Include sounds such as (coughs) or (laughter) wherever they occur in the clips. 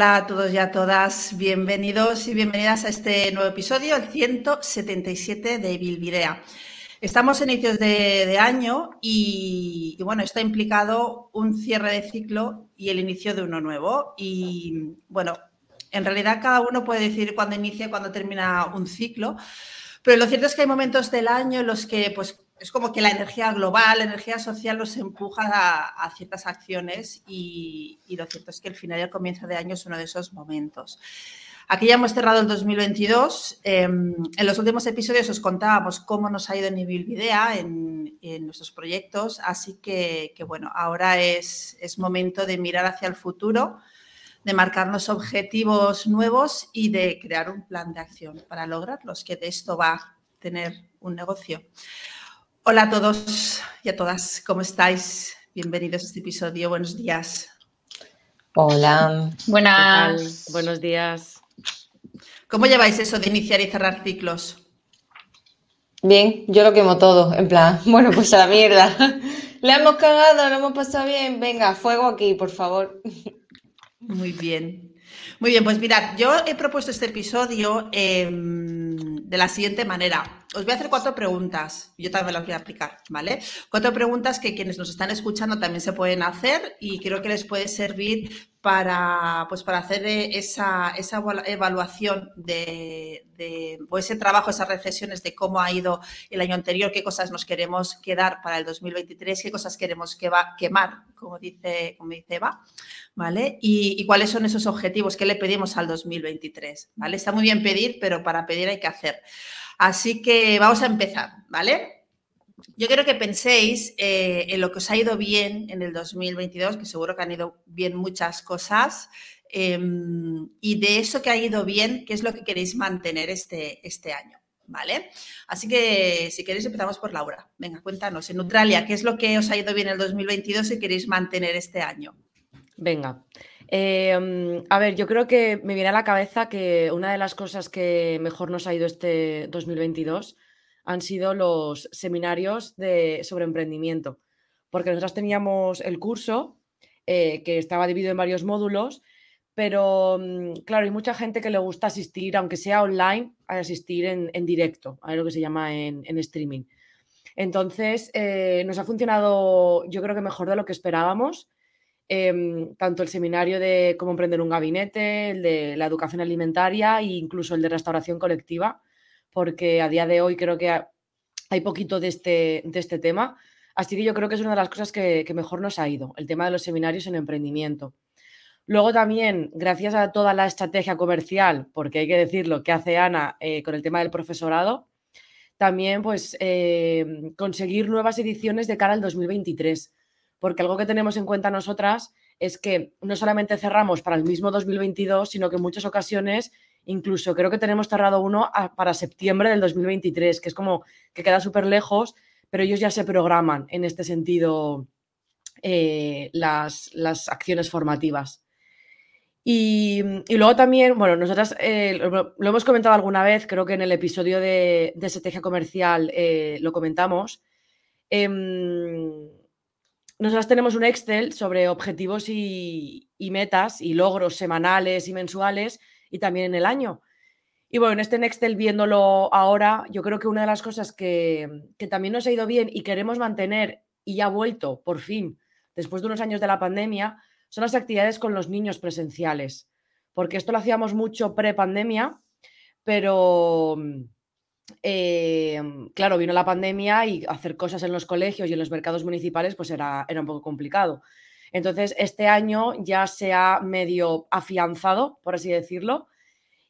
Hola a todos y a todas, bienvenidos y bienvenidas a este nuevo episodio, el 177 de Bilvidea. Estamos en inicios de, año y, bueno, está implicado un cierre de ciclo y el inicio de uno nuevo. Y bueno, en realidad cada uno puede decir cuándo inicia y cuándo termina un ciclo, pero lo cierto es que hay momentos del año en los que pues es como que la energía global, la energía social nos empuja a, ciertas acciones y, lo cierto es que el final y el comienzo de año es uno de esos momentos. Aquí ya hemos cerrado el 2022. Em, en los últimos episodios os contábamos cómo nos ha ido en Ibilvidea, en, en nuestros proyectos, así que, bueno, ahora es, es momento de mirar hacia el futuro, de marcarnos objetivos nuevos y de crear un plan de acción para lograrlos, que de esto va a tener un negocio. Hola a todos y a todas, ¿cómo estáis? Bienvenidos a este episodio, buenos días. Hola. Buenas. Buenos días. ¿Cómo lleváis eso de iniciar y cerrar ciclos? Bien, yo lo quemo todo, en plan, (laughs) bueno, pues a la mierda. (laughs) Le hemos cagado, lo hemos pasado bien, venga, fuego aquí, por favor. (laughs) Muy bien. Muy bien, pues mirad, yo he propuesto este episodio em, de la siguiente manera. Os voy a hacer cuatro preguntas, yo también las voy a aplicar, ¿vale? Cuatro preguntas que quienes nos están escuchando también se pueden hacer y creo que les puede servir para, pues para hacer esa, esa evaluación de, o ese trabajo, esas reflexiones de cómo ha ido el año anterior, qué cosas nos queremos quedar para el 2023, qué cosas queremos que va, quemar, como dice, como dice Eva, ¿vale? Y, cuáles son esos objetivos que le pedimos al 2023, ¿vale? Está muy bien pedir, pero para pedir hay que hacer. Así que vamos a empezar, ¿vale? Yo quiero que penséis eh, en lo que os ha ido bien en el 2022, que seguro que han ido bien muchas cosas, em, y de eso que ha ido bien, ¿qué es lo que queréis mantener este, este año? ¿Vale? Así que si queréis empezamos por Laura. Venga, cuéntanos, en Neutralia, ¿qué es lo que os ha ido bien en el 2022 y queréis mantener este año? Venga, Em, a ver, yo creo que me viene a la cabeza que una de las cosas que mejor nos ha ido este 2022 han sido los seminarios de, sobre emprendimiento, porque nosotros teníamos el curso eh, que estaba dividido en varios módulos, pero mm, claro, hay mucha gente que le gusta asistir, aunque sea online, a asistir en, directo, a lo que se llama en, streaming. Entonces, eh, nos ha funcionado, yo creo que mejor de lo que esperábamos Em, tanto el seminario de cómo emprender un gabinete, el de la educación alimentaria e incluso el de restauración colectiva, porque a día de hoy creo que hay poquito de este, de este tema. Así que yo creo que es una de las cosas que, mejor nos ha ido, el tema de los seminarios en emprendimiento. Luego también, gracias a toda la estrategia comercial, porque hay que decirlo, que hace Ana eh, con el tema del profesorado, también pues eh, conseguir nuevas ediciones de cara al 2023 porque algo que tenemos en cuenta nosotras es que no solamente cerramos para el mismo 2022, sino que en muchas ocasiones, incluso creo que tenemos cerrado uno para septiembre del 2023, que es como que queda súper lejos, pero ellos ya se programan en este sentido eh, las, acciones formativas. Y, luego también, bueno, nosotras eh, lo, hemos comentado alguna vez, creo que en el episodio de, estrategia comercial eh, lo comentamos. Em, nosotros tenemos un Excel sobre objetivos y, metas y logros semanales y mensuales y también en el año. Y bueno, en este Excel viéndolo ahora, yo creo que una de las cosas que, también nos ha ido bien y queremos mantener y ya ha vuelto por fin, después de unos años de la pandemia, son las actividades con los niños presenciales. Porque esto lo hacíamos mucho pre-pandemia, pero Em, claro, vino la pandemia y hacer cosas en los colegios y en los mercados municipales pues era, era un poco complicado. Entonces, este año ya se ha medio afianzado, por así decirlo,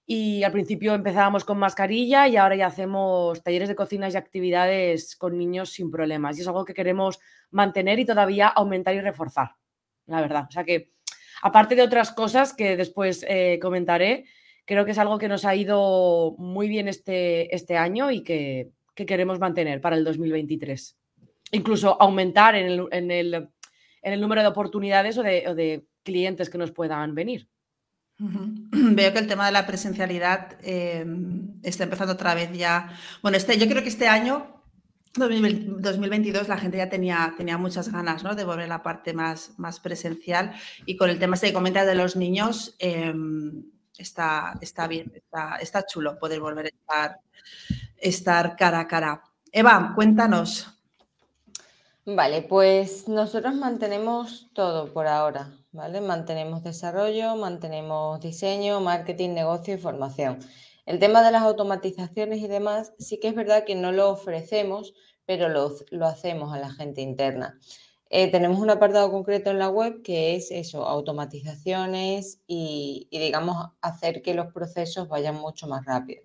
y al principio empezábamos con mascarilla y ahora ya hacemos talleres de cocinas y actividades con niños sin problemas. Y es algo que queremos mantener y todavía aumentar y reforzar, la verdad. O sea que, aparte de otras cosas que después eh, comentaré, creo que es algo que nos ha ido muy bien este, este año y que, queremos mantener para el 2023. Incluso aumentar en el, en el, número de oportunidades o de, clientes que nos puedan venir. (clears throat) Veo que el tema de la presencialidad em, está empezando otra vez ya. Bueno, este, yo creo que este año 2022 la gente ya tenía, tenía muchas ganas ¿no? de volver a la parte más, más presencial y con el tema este que comentas de los niños em, está, está bien, está, está, chulo poder volver a estar, estar cara a cara. Eva, cuéntanos. Vale, pues nosotros mantenemos todo por ahora, ¿vale? Mantenemos desarrollo, mantenemos diseño, marketing, negocio y formación. El tema de las automatizaciones y demás, sí que es verdad que no lo ofrecemos, pero lo, hacemos a la gente interna. Eh, tenemos un apartado concreto en la web que es eso, automatizaciones y, digamos, hacer que los procesos vayan mucho más rápido.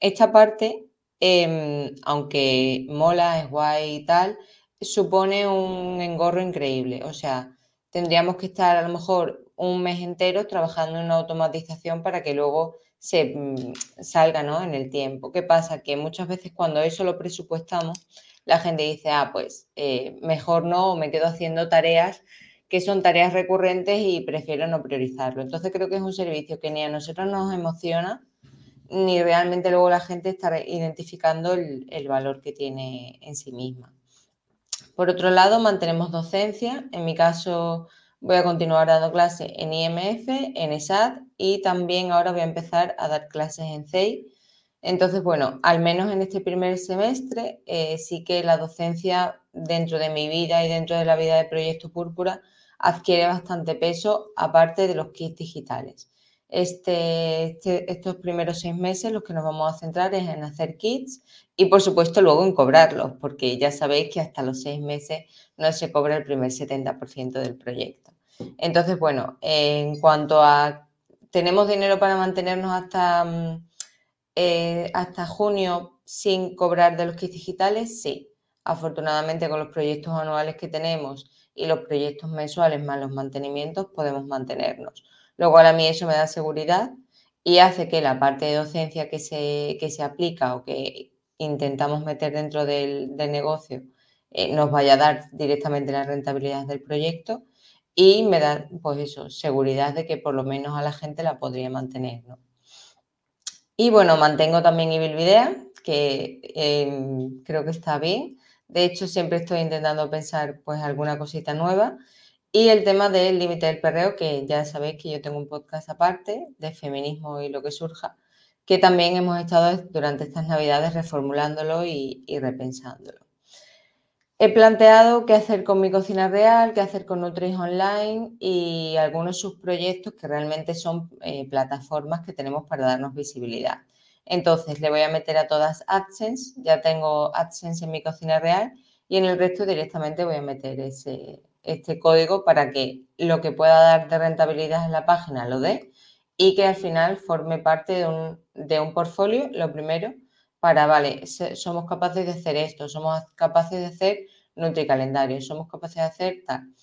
Esta parte, em, aunque mola, es guay y tal, supone un engorro increíble. O sea, tendríamos que estar a lo mejor un mes entero trabajando en una automatización para que luego se mm, salga ¿no? en el tiempo. ¿Qué pasa? Que muchas veces cuando eso lo presupuestamos, la gente dice, ah, pues eh, mejor no, me quedo haciendo tareas que son tareas recurrentes y prefiero no priorizarlo. Entonces creo que es un servicio que ni a nosotros nos emociona, ni realmente luego la gente está identificando el, el valor que tiene en sí misma. Por otro lado, mantenemos docencia. En mi caso, Voy a continuar dando clases en IMF, en ESAT y también ahora voy a empezar a dar clases en CEI. Entonces, bueno, al menos en este primer semestre eh, sí que la docencia dentro de mi vida y dentro de la vida de Proyecto Púrpura adquiere bastante peso aparte de los kits digitales. Este, este, estos primeros seis meses los que nos vamos a centrar es en hacer kits y por supuesto luego en cobrarlos, porque ya sabéis que hasta los seis meses no se cobra el primer 70% del proyecto. Entonces, bueno, en cuanto a, ¿tenemos dinero para mantenernos hasta, mm, eh, hasta junio sin cobrar de los kits digitales? Sí. Afortunadamente con los proyectos anuales que tenemos y los proyectos mensuales más los mantenimientos podemos mantenernos. Lo cual a mí eso me da seguridad y hace que la parte de docencia que se, que se aplica o que intentamos meter dentro del, negocio eh, nos vaya a dar directamente la rentabilidad del proyecto y me da, pues eso, seguridad de que por lo menos a la gente la podría mantener, ¿no? Y bueno, mantengo también Ibilvidea, que em, creo que está bien. De hecho, siempre estoy intentando pensar pues alguna cosita nueva. Y el tema del límite del perreo, que ya sabéis que yo tengo un podcast aparte de feminismo y lo que surja, que también hemos estado durante estas navidades reformulándolo y repensándolo. He planteado qué hacer con mi cocina real, qué hacer con Nutris Online y algunos subproyectos que realmente son eh, plataformas que tenemos para darnos visibilidad. Entonces le voy a meter a todas AdSense, ya tengo AdSense en mi cocina real y en el resto directamente voy a meter ese, este código para que lo que pueda dar de rentabilidad en la página lo dé y que al final forme parte de un, de un portfolio, lo primero, para, vale, somos capaces de hacer esto, somos capaces de hacer calendario, somos capaces de hacer tal.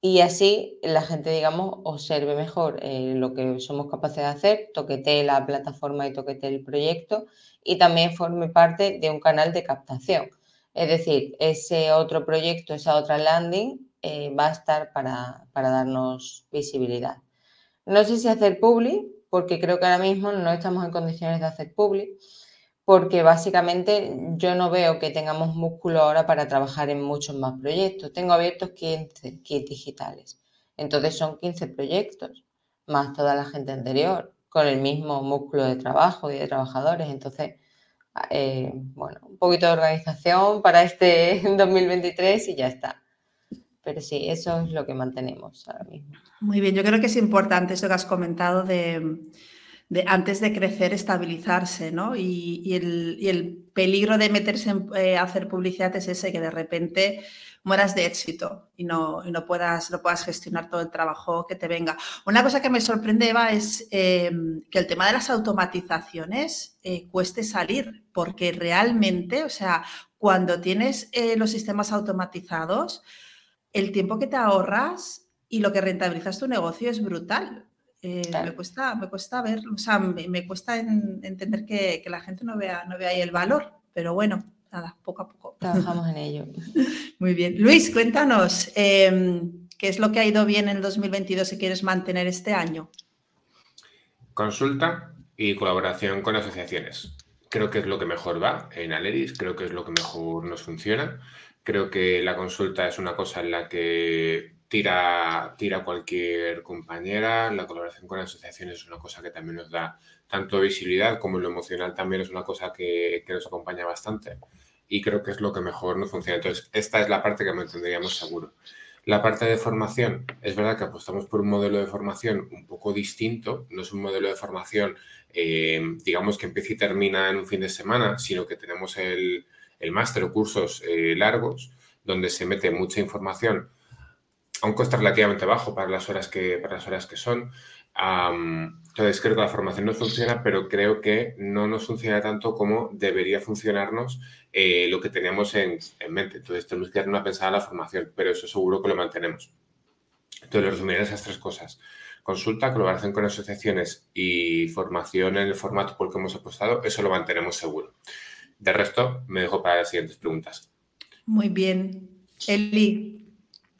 Y así la gente, digamos, observe mejor eh, lo que somos capaces de hacer, toquete la plataforma y toquete el proyecto y también forme parte de un canal de captación. Es decir, ese otro proyecto, esa otra landing eh, va a estar para, para darnos visibilidad. No sé si hacer public, porque creo que ahora mismo no estamos en condiciones de hacer public porque básicamente yo no veo que tengamos músculo ahora para trabajar en muchos más proyectos. Tengo abiertos 15 kits digitales. Entonces son 15 proyectos, más toda la gente anterior, con el mismo músculo de trabajo y de trabajadores. Entonces, eh, bueno, un poquito de organización para este (laughs) 2023 y ya está. Pero sí, eso es lo que mantenemos ahora mismo. Muy bien, yo creo que es importante eso que has comentado de antes de crecer, estabilizarse, ¿no? Y, el, peligro de meterse eh, a hacer publicidad es ese, que de repente mueras de éxito y no, no, puedas, no puedas gestionar todo el trabajo que te venga. Una cosa que me sorprende, Eva, es em, que el tema de las automatizaciones eh, cueste salir, porque realmente, o sea, cuando tienes eh, los sistemas automatizados, el tiempo que te ahorras y lo que rentabilizas tu negocio es brutal. Eh, me, cuesta, me cuesta ver, o sea, me, cuesta entender que, la gente no vea, no vea ahí el valor, pero bueno, nada, poco a poco. Trabajamos en ello. (laughs) Muy bien. Luis, cuéntanos, em, ¿qué es lo que ha ido bien en 2022 y quieres mantener este año? Consulta y colaboración con asociaciones. creo que es lo que mejor va en Aleris, creo que es lo que mejor nos funciona. Creo que la consulta es una cosa en la que tira, tira cualquier compañera, la colaboración con asociaciones es una cosa que también nos da tanto visibilidad como lo emocional también es una cosa que, que nos acompaña bastante y creo que es lo que mejor nos funciona. Entonces, esta es la parte que mantendríamos seguro. La parte de formación, es verdad que apostamos por un modelo de formación un poco distinto, no es un modelo de formación, eh, digamos, que empieza y termina en un fin de semana, sino que tenemos el, el máster o cursos eh, largos donde se mete mucha información a un coste relativamente bajo para las horas que, para las horas que son. Entonces, creo que la formación no funciona, pero creo que no nos funciona tanto como debería funcionarnos eh, lo que teníamos en, mente. Entonces, tenemos que dar una pensada a la formación, pero eso seguro que lo mantenemos. Entonces, lo resumiré esas tres cosas. Consulta, colaboración con asociaciones y formación en el formato por el que hemos apostado, eso lo mantenemos seguro. De resto, me dejo para las siguientes preguntas. Muy bien. Eli,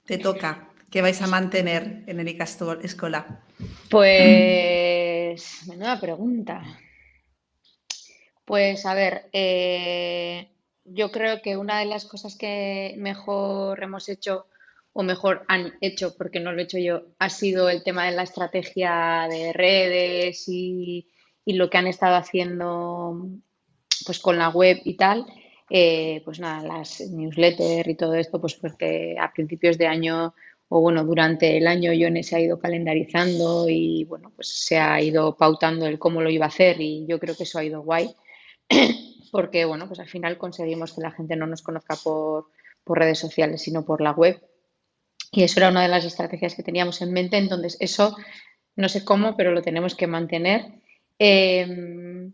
te toca. ¿Qué vais a mantener en Erika Escola? Pues, menuda pregunta. Pues a ver, eh, yo creo que una de las cosas que mejor hemos hecho o mejor han hecho, porque no lo he hecho yo, ha sido el tema de la estrategia de redes y, lo que han estado haciendo pues con la web y tal. Eh, pues nada, las newsletters y todo esto, pues porque a principios de año o bueno, durante el año Yone se ha ido calendarizando y bueno, pues se ha ido pautando el cómo lo iba a hacer y yo creo que eso ha ido guay. (clears throat) porque bueno, pues al final conseguimos que la gente no nos conozca por, redes sociales, sino por la web. Y eso era una de las estrategias que teníamos en mente, entonces eso no sé cómo, pero lo tenemos que mantener. Em,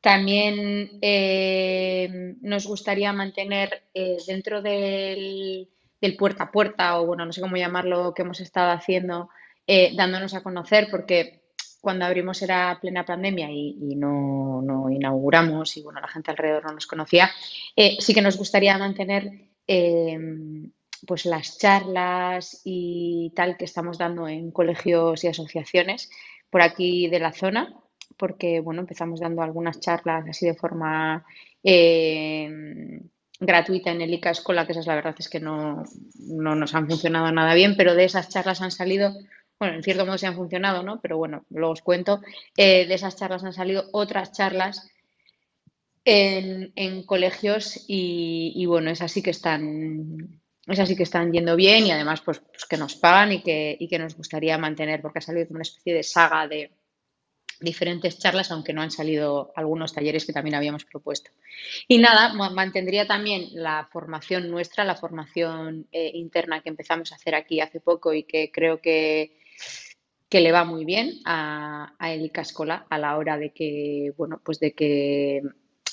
también em, nos gustaría mantener eh, dentro del, puerta a puerta, o bueno, no sé cómo llamarlo, que hemos estado haciendo, eh, dándonos a conocer, porque cuando abrimos era plena pandemia y, no, inauguramos y bueno, la gente alrededor no nos conocía, eh, sí que nos gustaría mantener eh, pues las charlas y tal que estamos dando en colegios y asociaciones por aquí de la zona, porque bueno, empezamos dando algunas charlas así de forma gratuita en el ICA Escola, que esas la verdad es que no, no nos han funcionado nada bien, pero de esas charlas han salido bueno, en cierto modo se han funcionado, ¿no? Pero bueno, luego os cuento. Eh, de esas charlas han salido otras charlas en, colegios y, bueno, esas sí que están, esas sí que están yendo bien y además pues, pues que nos pagan y que, y que nos gustaría mantener porque ha salido como una especie de saga de diferentes charlas, aunque no han salido algunos talleres que también habíamos propuesto. Y nada, mantendría también la formación nuestra, la formación eh, interna que empezamos a hacer aquí hace poco y que creo que que le va muy bien a, a Eli Cascola a la hora de que, bueno, pues de que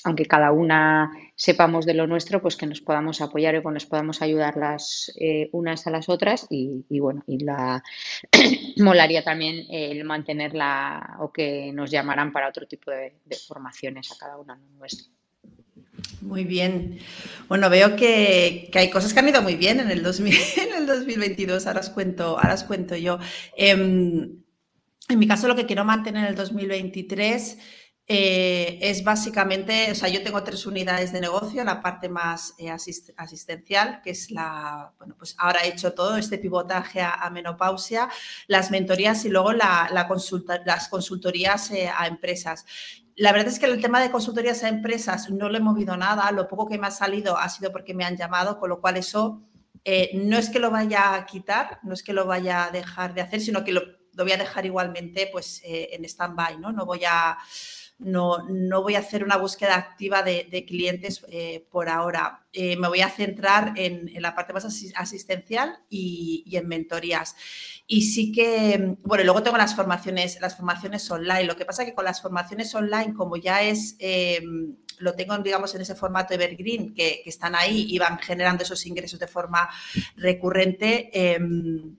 aunque cada una sepamos de lo nuestro, pues que nos podamos apoyar y que nos podamos ayudar las eh, unas a las otras y, bueno, y la (clears throat) molaría también el mantenerla o que nos llamaran para otro tipo de, formaciones a cada una nuestra. Muy bien. Bueno, veo que, hay cosas que han ido muy bien en el, 2022. (laughs) Ahora os cuento, ahora os cuento yo. Em, en mi caso, lo que quiero mantener en el 2023 eh, es básicamente, o sea, yo tengo tres unidades de negocio, la parte más eh, asistencial, que es la, bueno, pues ahora he hecho todo este pivotaje a, menopausia, las mentorías y luego la, consulta, las consultorías eh, a empresas. La verdad es que el tema de consultorías a empresas no lo he movido nada, lo poco que me ha salido ha sido porque me han llamado, con lo cual eso no es que lo vaya a quitar, no es que lo vaya a dejar de hacer, sino que lo, voy a dejar igualmente pues, en stand-by, ¿no? No voy a no, no voy a hacer una búsqueda activa de, clientes eh, por ahora. Eh, me voy a centrar en, la parte más asistencial y, en mentorías. Y sí que, bueno, luego tengo las formaciones, las formaciones online. Lo que pasa es que con las formaciones online, como ya es, em, lo tengo, digamos, en ese formato evergreen, que, que están ahí y van generando esos ingresos de forma recurrente, em,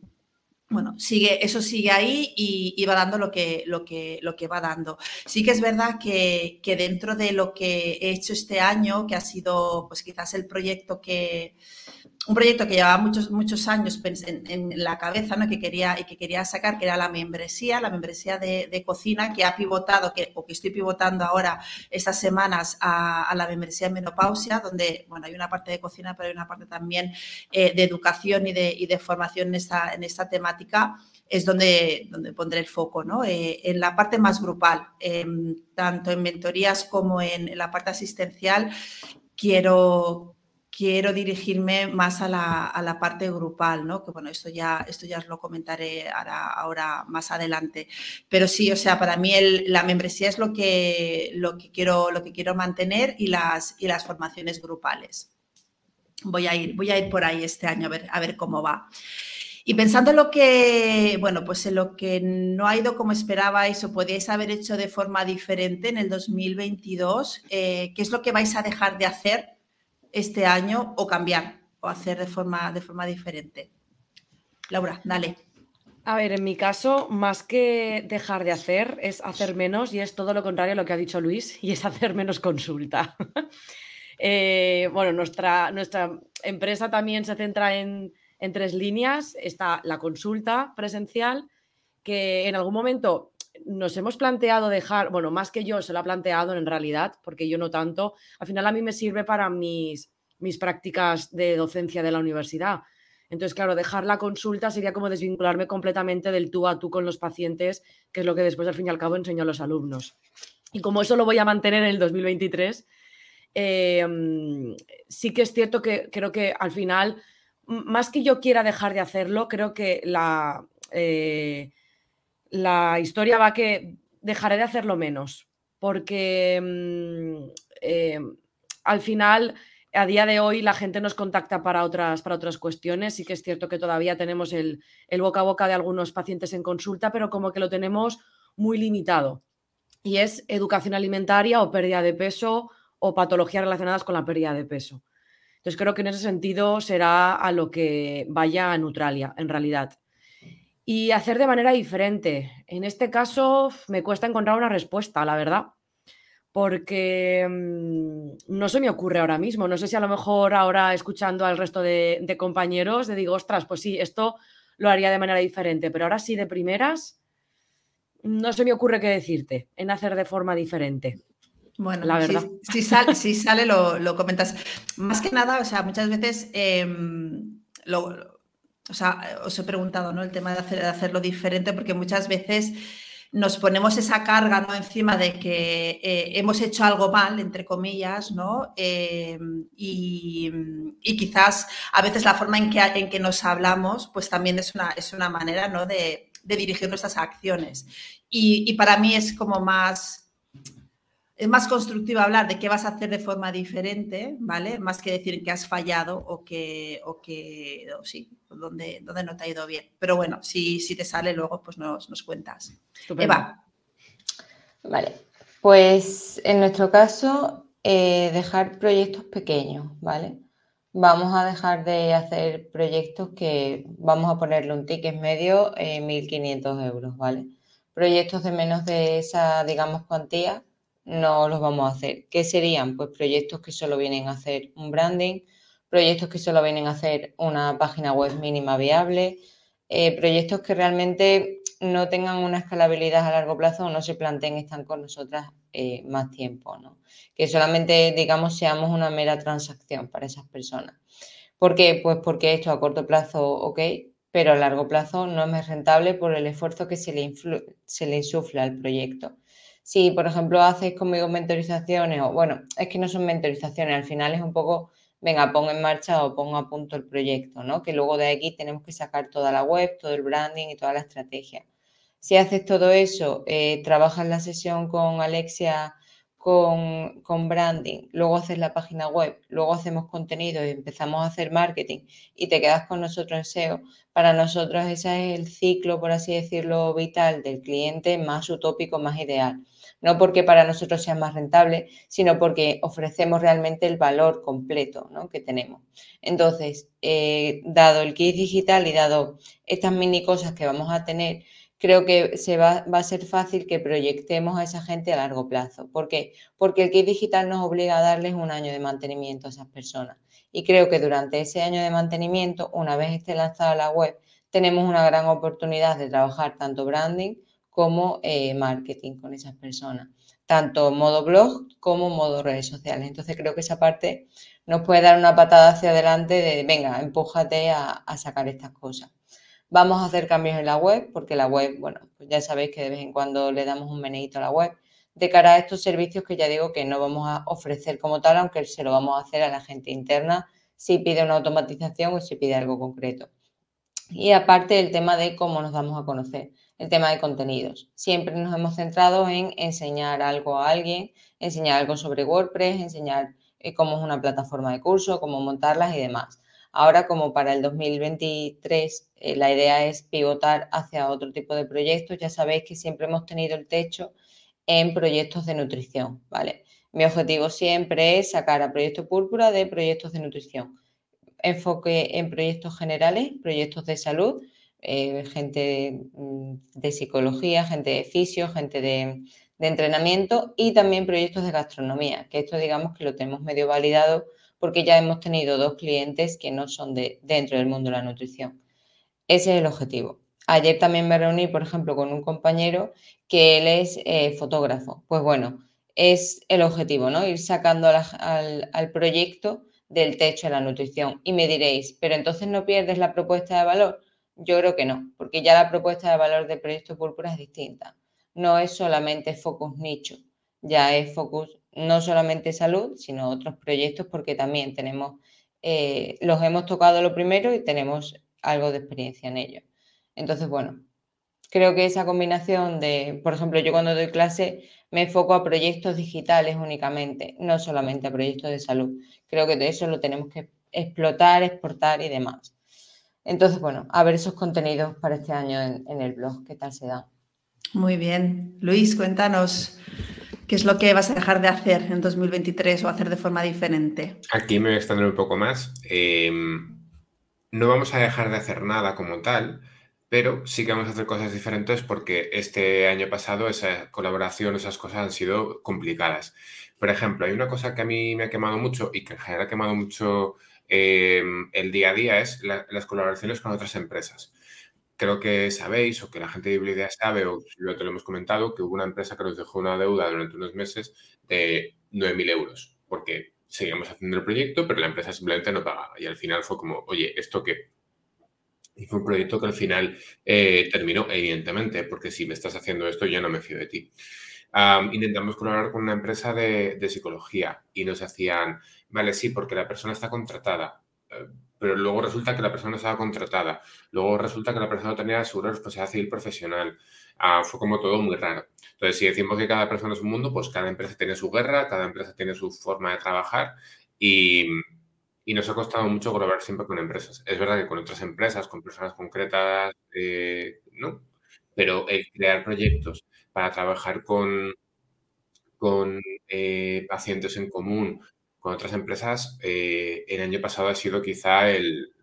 bueno, sigue, eso sigue ahí y, va dando lo que, lo, que, lo que va dando. Sí que es verdad que, dentro de lo que he hecho este año, que ha sido pues quizás el proyecto que, un proyecto que llevaba muchos, muchos años en, la cabeza ¿no? que quería, y que quería sacar, que era la membresía, la membresía de, cocina, que ha pivotado, que, o que estoy pivotando ahora estas semanas a, la membresía de menopausia, donde bueno, hay una parte de cocina, pero hay una parte también eh, de educación y de, y de formación en esta, en esta temática es donde, donde pondré el foco, ¿no? Eh, en la parte más grupal, em, tanto en mentorías como en, la parte asistencial, quiero, quiero dirigirme más a la, parte grupal, ¿no? Que bueno, esto ya, esto ya os lo comentaré ahora, ahora más adelante. Pero sí, o sea, para mí la membresía es lo que, lo que, quiero, lo que quiero mantener y las, y las formaciones grupales. Voy a, ir, voy a ir por ahí este año a ver, a ver cómo va. Y pensando en lo que, bueno, pues en lo que no ha ido como esperabais o podíais haber hecho de forma diferente en el 2022, eh, ¿qué es lo que vais a dejar de hacer este año o cambiar o hacer de forma, de forma diferente? Laura, dale. A ver, en mi caso, más que dejar de hacer, es hacer menos y es todo lo contrario a lo que ha dicho Luis y es hacer menos consulta. (laughs) Eh, bueno, nuestra, nuestra empresa también se centra en en tres líneas. Está la consulta presencial, que en algún momento nos hemos planteado dejar, bueno, más que yo se lo ha planteado en realidad, porque yo no tanto, al final a mí me sirve para mis, mis prácticas de docencia de la universidad. Entonces, claro, dejar la consulta sería como desvincularme completamente del tú a tú con los pacientes, que es lo que después al fin y al cabo enseño a los alumnos. Y como eso lo voy a mantener en el 2023, eh, sí que es cierto que creo que al final más que yo quiera dejar de hacerlo, creo que la, eh, la historia va que dejaré de hacerlo menos, porque mm, eh, al final, a día de hoy, la gente nos contacta para otras, para otras cuestiones. Sí que es cierto que todavía tenemos el, el boca a boca de algunos pacientes en consulta, pero como que lo tenemos muy limitado. Y es educación alimentaria o pérdida de peso o patologías relacionadas con la pérdida de peso. Entonces creo que en ese sentido será a lo que vaya a Neutralia, en realidad. Y hacer de manera diferente. En este caso me cuesta encontrar una respuesta, la verdad, porque mm, no se me ocurre ahora mismo. No sé si a lo mejor ahora escuchando al resto de, de compañeros, le digo, ostras, pues sí, esto lo haría de manera diferente, pero ahora sí de primeras, no se me ocurre qué decirte en hacer de forma diferente. Bueno, la verdad. Si, si, sale, lo, comentas. Más que nada, o sea, muchas veces em, o sea, os he preguntado, ¿no? El tema de, hacer, hacerlo diferente, porque muchas veces nos ponemos esa carga ¿no? encima de que eh, hemos hecho algo mal, entre comillas, ¿no? Em, y, quizás a veces la forma en que, en que nos hablamos, pues también es una, es una manera, ¿no? De, dirigir nuestras acciones. y para mí es como más es más constructivo hablar de qué vas a hacer de forma diferente, ¿vale? Más que decir que has fallado o que, o que sí, donde, donde no te ha ido bien. Pero bueno, si, si te sale luego, pues nos, nos cuentas. Eva. Vale, pues en nuestro caso, eh, dejar proyectos pequeños, ¿vale? Vamos a dejar de hacer proyectos que vamos a ponerle un ticket medio en 1.500 euros, ¿vale? Proyectos de menos de esa, digamos, cuantía no los vamos a hacer. ¿Qué serían? Pues proyectos que solo vienen a hacer un branding, proyectos que solo vienen a hacer una página web mínima viable, eh, proyectos que realmente no tengan una escalabilidad a largo plazo o no se planteen estar con nosotras eh, más tiempo, ¿no? Que solamente, digamos, seamos una mera transacción para esas personas. ¿Por qué? Pues porque esto a corto plazo, ok, pero a largo plazo no es más rentable por el esfuerzo que se le, se le insufla al proyecto. Si, por ejemplo, haces conmigo mentorizaciones, o bueno, es que no son mentorizaciones, al final es un poco, venga, pongo en marcha o pongo a punto el proyecto, ¿no? Que luego de aquí tenemos que sacar toda la web, todo el branding y toda la estrategia. Si haces todo eso, eh, trabajas la sesión con Alexia con, con, branding, luego haces la página web, luego hacemos contenido y empezamos a hacer marketing y te quedas con nosotros en SEO, para nosotros ese es el ciclo, por así decirlo, vital del cliente más utópico, más ideal no porque para nosotros sea más rentable, sino porque ofrecemos realmente el valor completo que tenemos. Entonces, eh, dado el kit digital y dado estas mini cosas que vamos a tener, creo que se va, va, a ser fácil que proyectemos a esa gente a largo plazo. ¿Por qué? Porque el kit digital nos obliga a darles un año de mantenimiento a esas personas. Y creo que durante ese año de mantenimiento, una vez esté lanzada la web, tenemos una gran oportunidad de trabajar tanto branding como eh, marketing con esas personas, tanto modo blog como modo redes sociales. Entonces creo que esa parte nos puede dar una patada hacia adelante de, venga, empújate a, sacar estas cosas. Vamos a hacer cambios en la web, porque la web, bueno, pues ya sabéis que de vez en cuando le damos un meneito a la web, de cara a estos servicios que ya digo que no vamos a ofrecer como tal, aunque se lo vamos a hacer a la gente interna si pide una automatización o si pide algo concreto. Y aparte el tema de cómo nos damos a conocer, el tema de contenidos. Siempre nos hemos centrado en enseñar algo a alguien, enseñar algo sobre WordPress, enseñar eh, cómo es una plataforma de curso, cómo montarlas y demás. Ahora, como para el 2023, eh, la idea es pivotar hacia otro tipo de proyectos. Ya sabéis que siempre hemos tenido el techo en proyectos de nutrición, ¿vale? Mi objetivo siempre es sacar a Proyecto Púrpura de proyectos de nutrición. Enfoque en proyectos generales, proyectos de salud, eh, gente mm, de psicología, gente de fisio, gente de, entrenamiento y también proyectos de gastronomía, que esto digamos que lo tenemos medio validado porque ya hemos tenido dos clientes que no son de dentro del mundo de la nutrición. Ese es el objetivo. Ayer también me reuní, por ejemplo, con un compañero que él es eh, fotógrafo. Pues bueno, es el objetivo, ¿no? Ir sacando al, al, proyecto del techo de la nutrición. Y me diréis, pero entonces no pierdes la propuesta de valor. Yo creo que no, porque ya la propuesta de valor del proyecto Púrpura es distinta no es solamente focus nicho, ya es focus no solamente salud, sino otros proyectos porque también tenemos, eh, los hemos tocado lo primero y tenemos algo de experiencia en ello. Entonces, bueno, creo que esa combinación de, por ejemplo, yo cuando doy clase me enfoco a proyectos digitales únicamente, no solamente a proyectos de salud. Creo que de eso lo tenemos que explotar, exportar y demás. Entonces, bueno, a ver esos contenidos para este año en, en el blog, qué tal se da. Muy bien. Luis, cuéntanos qué es lo que vas a dejar de hacer en 2023 o hacer de forma diferente. Aquí me voy a extender un poco más. Em, no vamos a dejar de hacer nada como tal, pero sí que vamos a hacer cosas diferentes porque este año pasado esa colaboración, esas cosas han sido complicadas. Por ejemplo, hay una cosa que a mí me ha quemado mucho y que en general ha quemado mucho em, el día a día es las colaboraciones con otras empresas creo que sabéis o que la gente de Hibridea sabe o yo te lo hemos comentado que hubo una empresa que nos dejó una deuda durante unos meses de 9.000 euros porque seguíamos haciendo el proyecto pero la empresa simplemente no pagaba y al final fue como, oye, ¿esto qué? Y fue un proyecto que al final eh, terminó, evidentemente, porque si me estás haciendo esto, yo no me fío de ti. intentamos colaborar con una empresa de, de, psicología y nos hacían, vale, sí, porque la persona está contratada. Eh, pero luego resulta que la persona estaba contratada, luego resulta que la persona no tenía seguro de responsabilidad civil profesional. Ah, fue como todo muy raro. Entonces, si decimos que cada persona es un mundo, pues cada empresa tiene su guerra, cada empresa tiene su forma de trabajar y, y nos ha costado mucho colaborar siempre con empresas. Es verdad que con otras empresas, con personas concretas, eh, no, pero el crear proyectos para trabajar con, con eh, pacientes en común, con otras empresas, eh, el año pasado ha sido quizá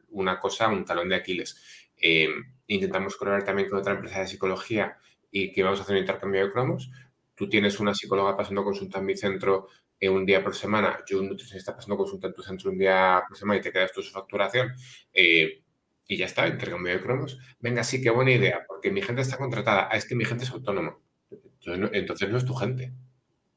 una cosa, un talón de Aquiles. Eh, intentamos colaborar también con otra empresa de psicología y que vamos a hacer un intercambio de cromos. Tú tienes una psicóloga pasando consulta en mi centro eh, un día por semana, yo un nutricionista pasando consulta en tu centro un día por semana y te quedas tu su facturación. y ya está, intercambio de cromos. Venga, sí, qué buena idea, porque mi gente está contratada. Ah, es que mi gente es autónoma. Entonces no es tu gente.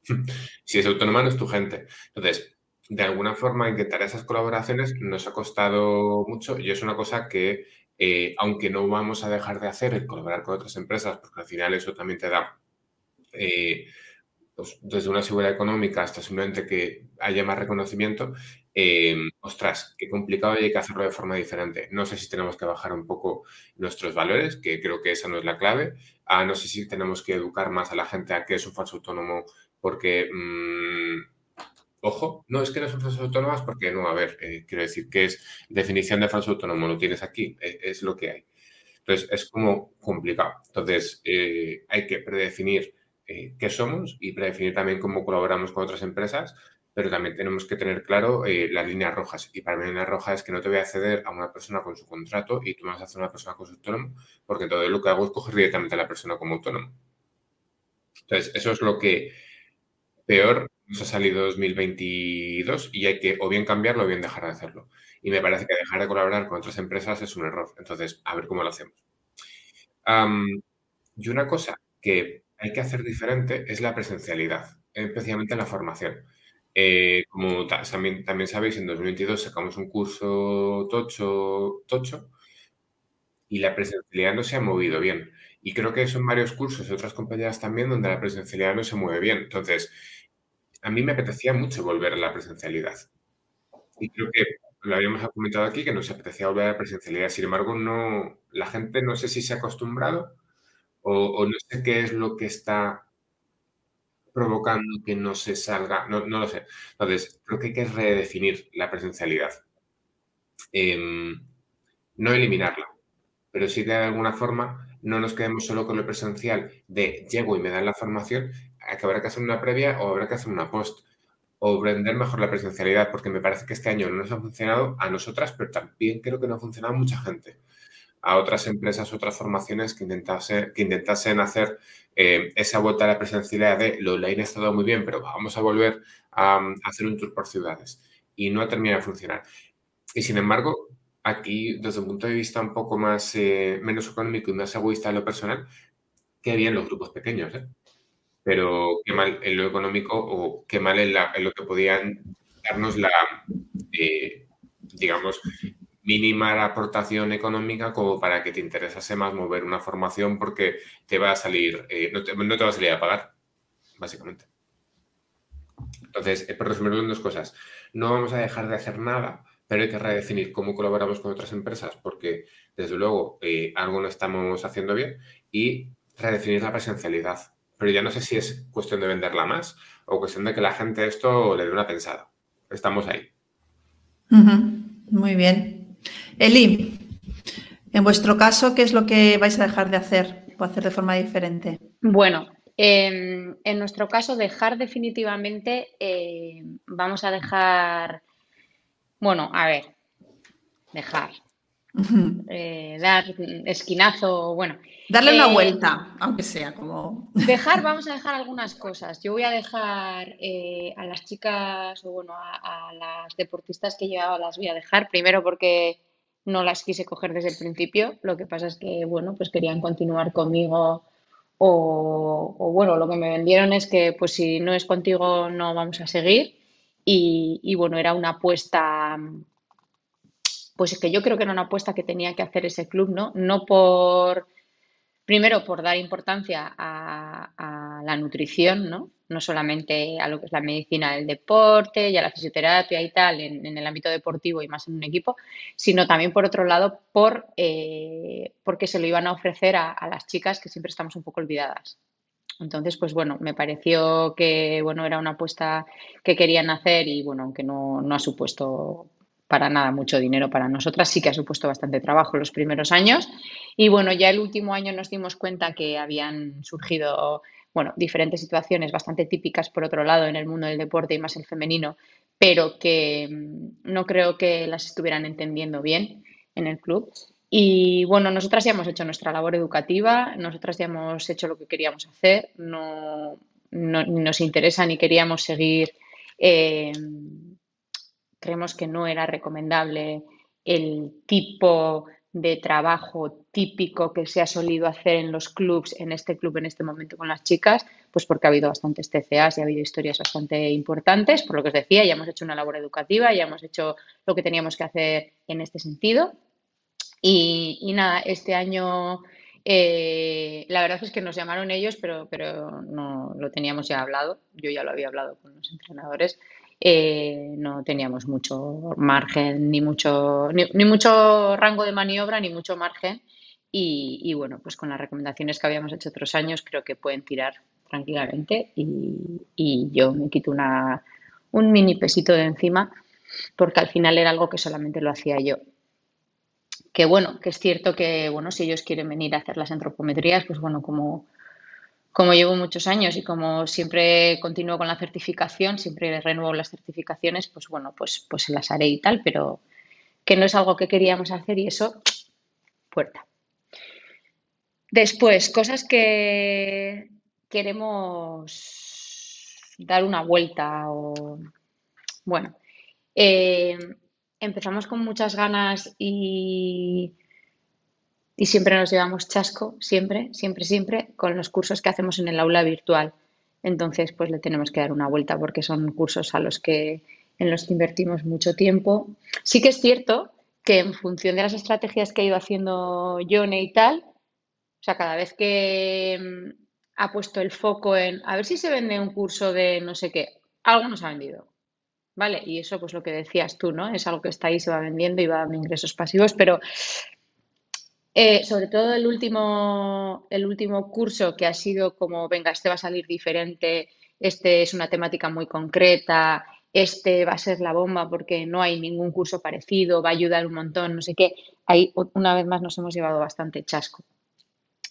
(laughs) si es autónoma, no es tu gente. Entonces, de alguna forma intentar esas colaboraciones nos ha costado mucho y es una cosa que, eh, aunque no vamos a dejar de hacer, el colaborar con otras empresas, porque al final eso también te da, eh, pues, desde una seguridad económica hasta simplemente que haya más reconocimiento, eh, ostras, qué complicado y hay que hacerlo de forma diferente. No sé si tenemos que bajar un poco nuestros valores, que creo que esa no es la clave. Ah, no sé si tenemos que educar más a la gente a que es un falso autónomo porque... Mm, Ojo, no es que no son falsas autónomas porque no, a ver, eh, quiero decir que es definición de falso autónomo, lo tienes aquí, e, es, lo que hay. Entonces, es como complicado. Entonces, eh, hay que predefinir eh, qué somos y predefinir también cómo colaboramos con otras empresas, pero también tenemos que tener claro las líneas rojas. Y para mí, la línea roja es que no te voy a ceder a una persona con su contrato y tú me vas a hacer una persona con su autónomo, porque todo lo que hago es coger directamente a la persona como autónomo. Entonces, eso es lo que peor nos ha salido 2022 y hay que o bien cambiarlo o bien dejar de hacerlo. Y me parece que dejar de colaborar con otras empresas es un error. Entonces, a ver cómo lo hacemos. y una cosa que hay que hacer diferente es la presencialidad, especialmente en la formación. Eh, como también, también sabéis, en 2022 sacamos un curso tocho, tocho y la presencialidad no se ha movido bien. Y creo que son varios cursos otras compañías también donde la presencialidad no se mueve bien. Entonces, a mí me apetecía mucho volver a la presencialidad. Y creo que lo habíamos comentado aquí, que nos apetecía volver a la presencialidad. Sin embargo, no, la gente no sé si se ha acostumbrado o, no sé qué es lo que está provocando que no se salga, no, lo sé. Entonces, creo que hay que redefinir la presencialidad. Em, no eliminarla, pero sí de alguna forma no nos quedemos solo con lo presencial de llego y me dan la formación, habrá que hacer una previa o habrá que hacer una post o vender mejor la presencialidad, porque me parece que este año no nos ha funcionado a nosotras, pero también creo que no ha funcionado a mucha gente, a otras empresas, otras formaciones que, intentase, que intentasen hacer eh, esa vuelta a la presencialidad de lo online ha estado muy bien, pero vamos a volver a, hacer un tour por ciudades y no ha terminado de funcionar. Y sin embargo, aquí, desde un punto de vista un poco más, eh, menos económico y más egoísta de lo personal, qué bien los grupos pequeños, ¿eh? Pero qué mal en lo económico o qué mal en, lo que podían darnos la, eh, digamos, mínima aportación económica como para que te interesase más mover una formación porque te va a salir, eh, no, te, va a salir a pagar, básicamente. Entonces, por resumirlo en dos cosas, no vamos a dejar de hacer nada, pero hay que redefinir cómo colaboramos con otras empresas porque, desde luego, eh, algo no estamos haciendo bien y redefinir la presencialidad pero ya no sé si es cuestión de venderla más o cuestión de que la gente esto le dé una pensada. Estamos ahí. Muy bien. Eli, en vuestro caso, ¿qué es lo que vais a dejar de hacer o hacer de forma diferente? Bueno, en nuestro caso, dejar definitivamente, eh, vamos a dejar, bueno, a ver, dejar, eh, dar esquinazo, bueno. Darle una eh, vuelta, aunque sea como. Dejar, (laughs) vamos a dejar algunas cosas. Yo voy a dejar eh, a las chicas, o bueno, a, las deportistas que llevaba, las voy a dejar. Primero porque no las quise coger desde el principio. Lo que pasa es que, bueno, pues querían continuar conmigo. O, o bueno, lo que me vendieron es que, pues si no es contigo, no vamos a seguir. Y, y bueno, era una apuesta pues es que yo creo que era una apuesta que tenía que hacer ese club, ¿no? No por, primero por dar importancia a, la nutrición, ¿no? No solamente a lo que es la medicina del deporte y a la fisioterapia y tal en, el ámbito deportivo y más en un equipo, sino también por otro lado por, eh, porque se lo iban a ofrecer a, las chicas que siempre estamos un poco olvidadas. Entonces, pues bueno, me pareció que bueno, era una apuesta que querían hacer y bueno, aunque no, no ha supuesto para nada mucho dinero para nosotras, sí que ha supuesto bastante trabajo los primeros años. Y bueno, ya el último año nos dimos cuenta que habían surgido, bueno, diferentes situaciones bastante típicas, por otro lado, en el mundo del deporte y más el femenino, pero que mm, no creo que las estuvieran entendiendo bien en el club. Y bueno, nosotras ya hemos hecho nuestra labor educativa, nosotras ya hemos hecho lo que queríamos hacer, no, nos interesa ni queríamos seguir eh, creemos que no era recomendable el tipo de trabajo típico que se ha solido hacer en los clubs, en este club en este momento con las chicas, pues porque ha habido bastantes TCAs y ha habido historias bastante importantes, por lo que os decía, ya hemos hecho una labor educativa, ya hemos hecho lo que teníamos que hacer en este sentido. Y, nada, este año eh, la verdad es que nos llamaron ellos, pero, pero no lo teníamos ya hablado, yo ya lo había hablado con los entrenadores eh, no teníamos mucho margen, ni mucho, ni, mucho rango de maniobra, ni mucho margen. Y, bueno, pues con las recomendaciones que habíamos hecho otros años, creo que pueden tirar tranquilamente. Y, yo me quito una, un mini pesito de encima, porque al final era algo que solamente lo hacía yo. Que bueno, que es cierto que bueno, si ellos quieren venir a hacer las antropometrías, pues bueno, como como llevo muchos años y como siempre continúo con la certificación, siempre renuevo las certificaciones, pues bueno, pues, pues las haré y tal, pero que no es algo que queríamos hacer y eso, puerta. Después, cosas que queremos dar una vuelta o... Bueno, eh, empezamos con muchas ganas y, y siempre nos llevamos chasco, siempre, siempre, siempre, con los cursos que hacemos en el aula virtual. Entonces, pues le tenemos que dar una vuelta porque son cursos a los que, en los que invertimos mucho tiempo. Sí que es cierto que en función de las estrategias que ha ido haciendo Yone y tal, o sea, cada vez que mm, ha puesto el foco en a ver si se vende un curso de no sé qué, algo nos ha vendido. ¿Vale? Y eso, pues lo que decías tú, ¿no? Es algo que está ahí, se va vendiendo y va dando ingresos pasivos, pero eh, sobre todo el último, el último curso que ha sido como, venga, este va a salir diferente, este es una temática muy concreta, este va a ser la bomba porque no hay ningún curso parecido, va a ayudar un montón, no sé qué. Ahí una vez más nos hemos llevado bastante chasco.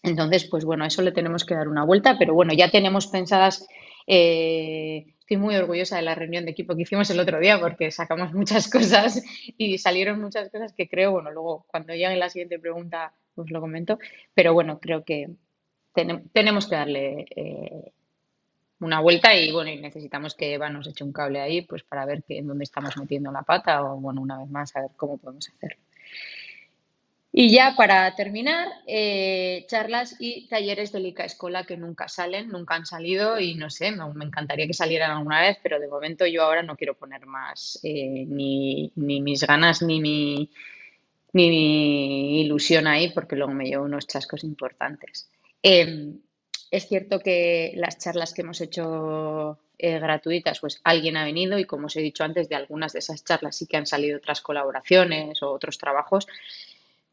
Entonces, pues bueno, a eso le tenemos que dar una vuelta, pero bueno, ya tenemos pensadas, eh, estoy muy orgullosa de la reunión de equipo que hicimos el otro día porque sacamos muchas (laughs) cosas y salieron muchas cosas que creo, bueno, luego cuando llegue la siguiente pregunta os lo comento, pero bueno, creo que tenemos que darle eh, una vuelta y bueno, y necesitamos que Eva nos eche un cable ahí pues para ver en dónde estamos metiendo la pata o bueno, una vez más a ver cómo podemos hacerlo. Y ya para terminar, eh, charlas y talleres de Lica Escola que nunca salen, nunca han salido y no sé, me, encantaría que salieran alguna vez, pero de momento yo ahora no quiero poner más eh, ni, mis ganas ni mi, ni mi ilusión ahí porque luego me llevo unos chascos importantes. Em, es cierto que las charlas que hemos hecho eh, gratuitas, pues alguien ha venido y como os he dicho antes, de algunas de esas charlas sí que han salido otras colaboraciones o otros trabajos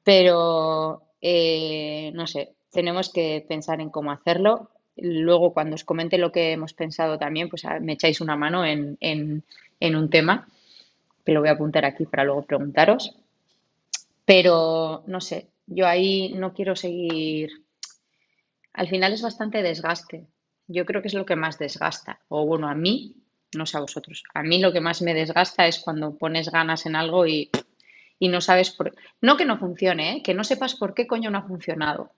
pero eh, no sé, tenemos que pensar en cómo hacerlo. Luego, cuando os comente lo que hemos pensado también, pues ah, me echáis una mano en, un tema, que lo voy a apuntar aquí para luego preguntaros. Pero no sé, yo ahí no quiero seguir. Al final es bastante desgaste. Yo creo que es lo que más desgasta. O bueno, a mí, no sé a vosotros, a mí lo que más me desgasta es cuando pones ganas en algo y y no sabes por No que no funcione, ¿eh? que no sepas por qué coño no ha funcionado.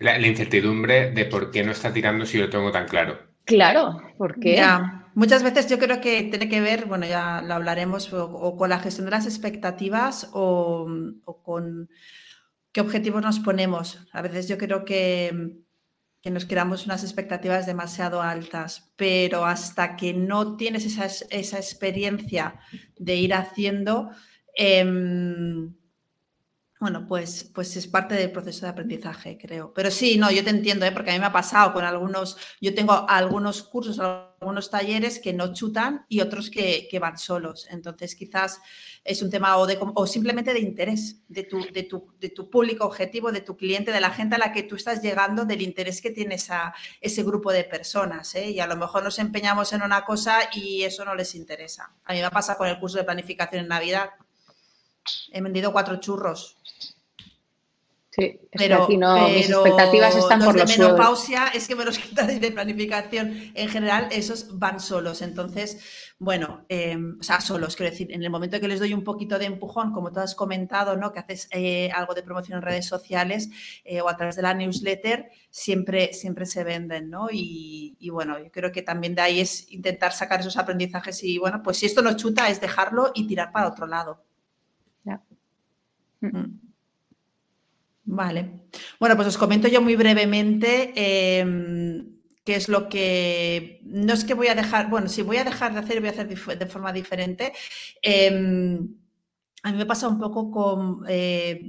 La, incertidumbre de por qué no está tirando si lo tengo tan claro. Claro, porque ya. Muchas veces yo creo que tiene que ver, bueno, ya lo hablaremos, o, con la gestión de las expectativas o, o, con qué objetivos nos ponemos. A veces yo creo que que nos creamos unas expectativas demasiado altas, pero hasta que no tienes esa, esa experiencia de ir haciendo, em, bueno, pues, pues es parte del proceso de aprendizaje, creo. Pero sí, no, yo te entiendo, ¿eh? porque a mí me ha pasado con algunos, yo tengo algunos cursos, algunos talleres que no chutan y otros que, van solos. Entonces, quizás es un tema o, simplemente de interés de tu, de, tu, de tu público objetivo, de tu cliente, de la gente a la que tú estás llegando, del interés que tiene esa, ese grupo de personas. ¿eh? Y a lo mejor nos empeñamos en una cosa y eso no les interesa. A mí me pasa con el curso de planificación en Navidad. He vendido cuatro churros Sí, pero, mis expectativas están por los de menopausia es que me los (laughs) de planificación. En general, esos van solos. Entonces, bueno, em, o sea, solos, quiero decir, en el momento que les doy un poquito de empujón, como tú has comentado, ¿no? Que haces eh, algo de promoción en redes sociales eh, o a través de la newsletter, siempre, siempre se venden, ¿no? Y, bueno, yo creo que también de ahí es intentar sacar esos aprendizajes y, bueno, pues si esto no chuta, es dejarlo y tirar para otro lado. Ya. Mm. Vale. Bueno, pues os comento yo muy brevemente em, qué es lo que... No es que voy a dejar, bueno, si voy a dejar de hacer, voy a hacer de forma diferente. Em, a mí me pasa un poco con... Eh,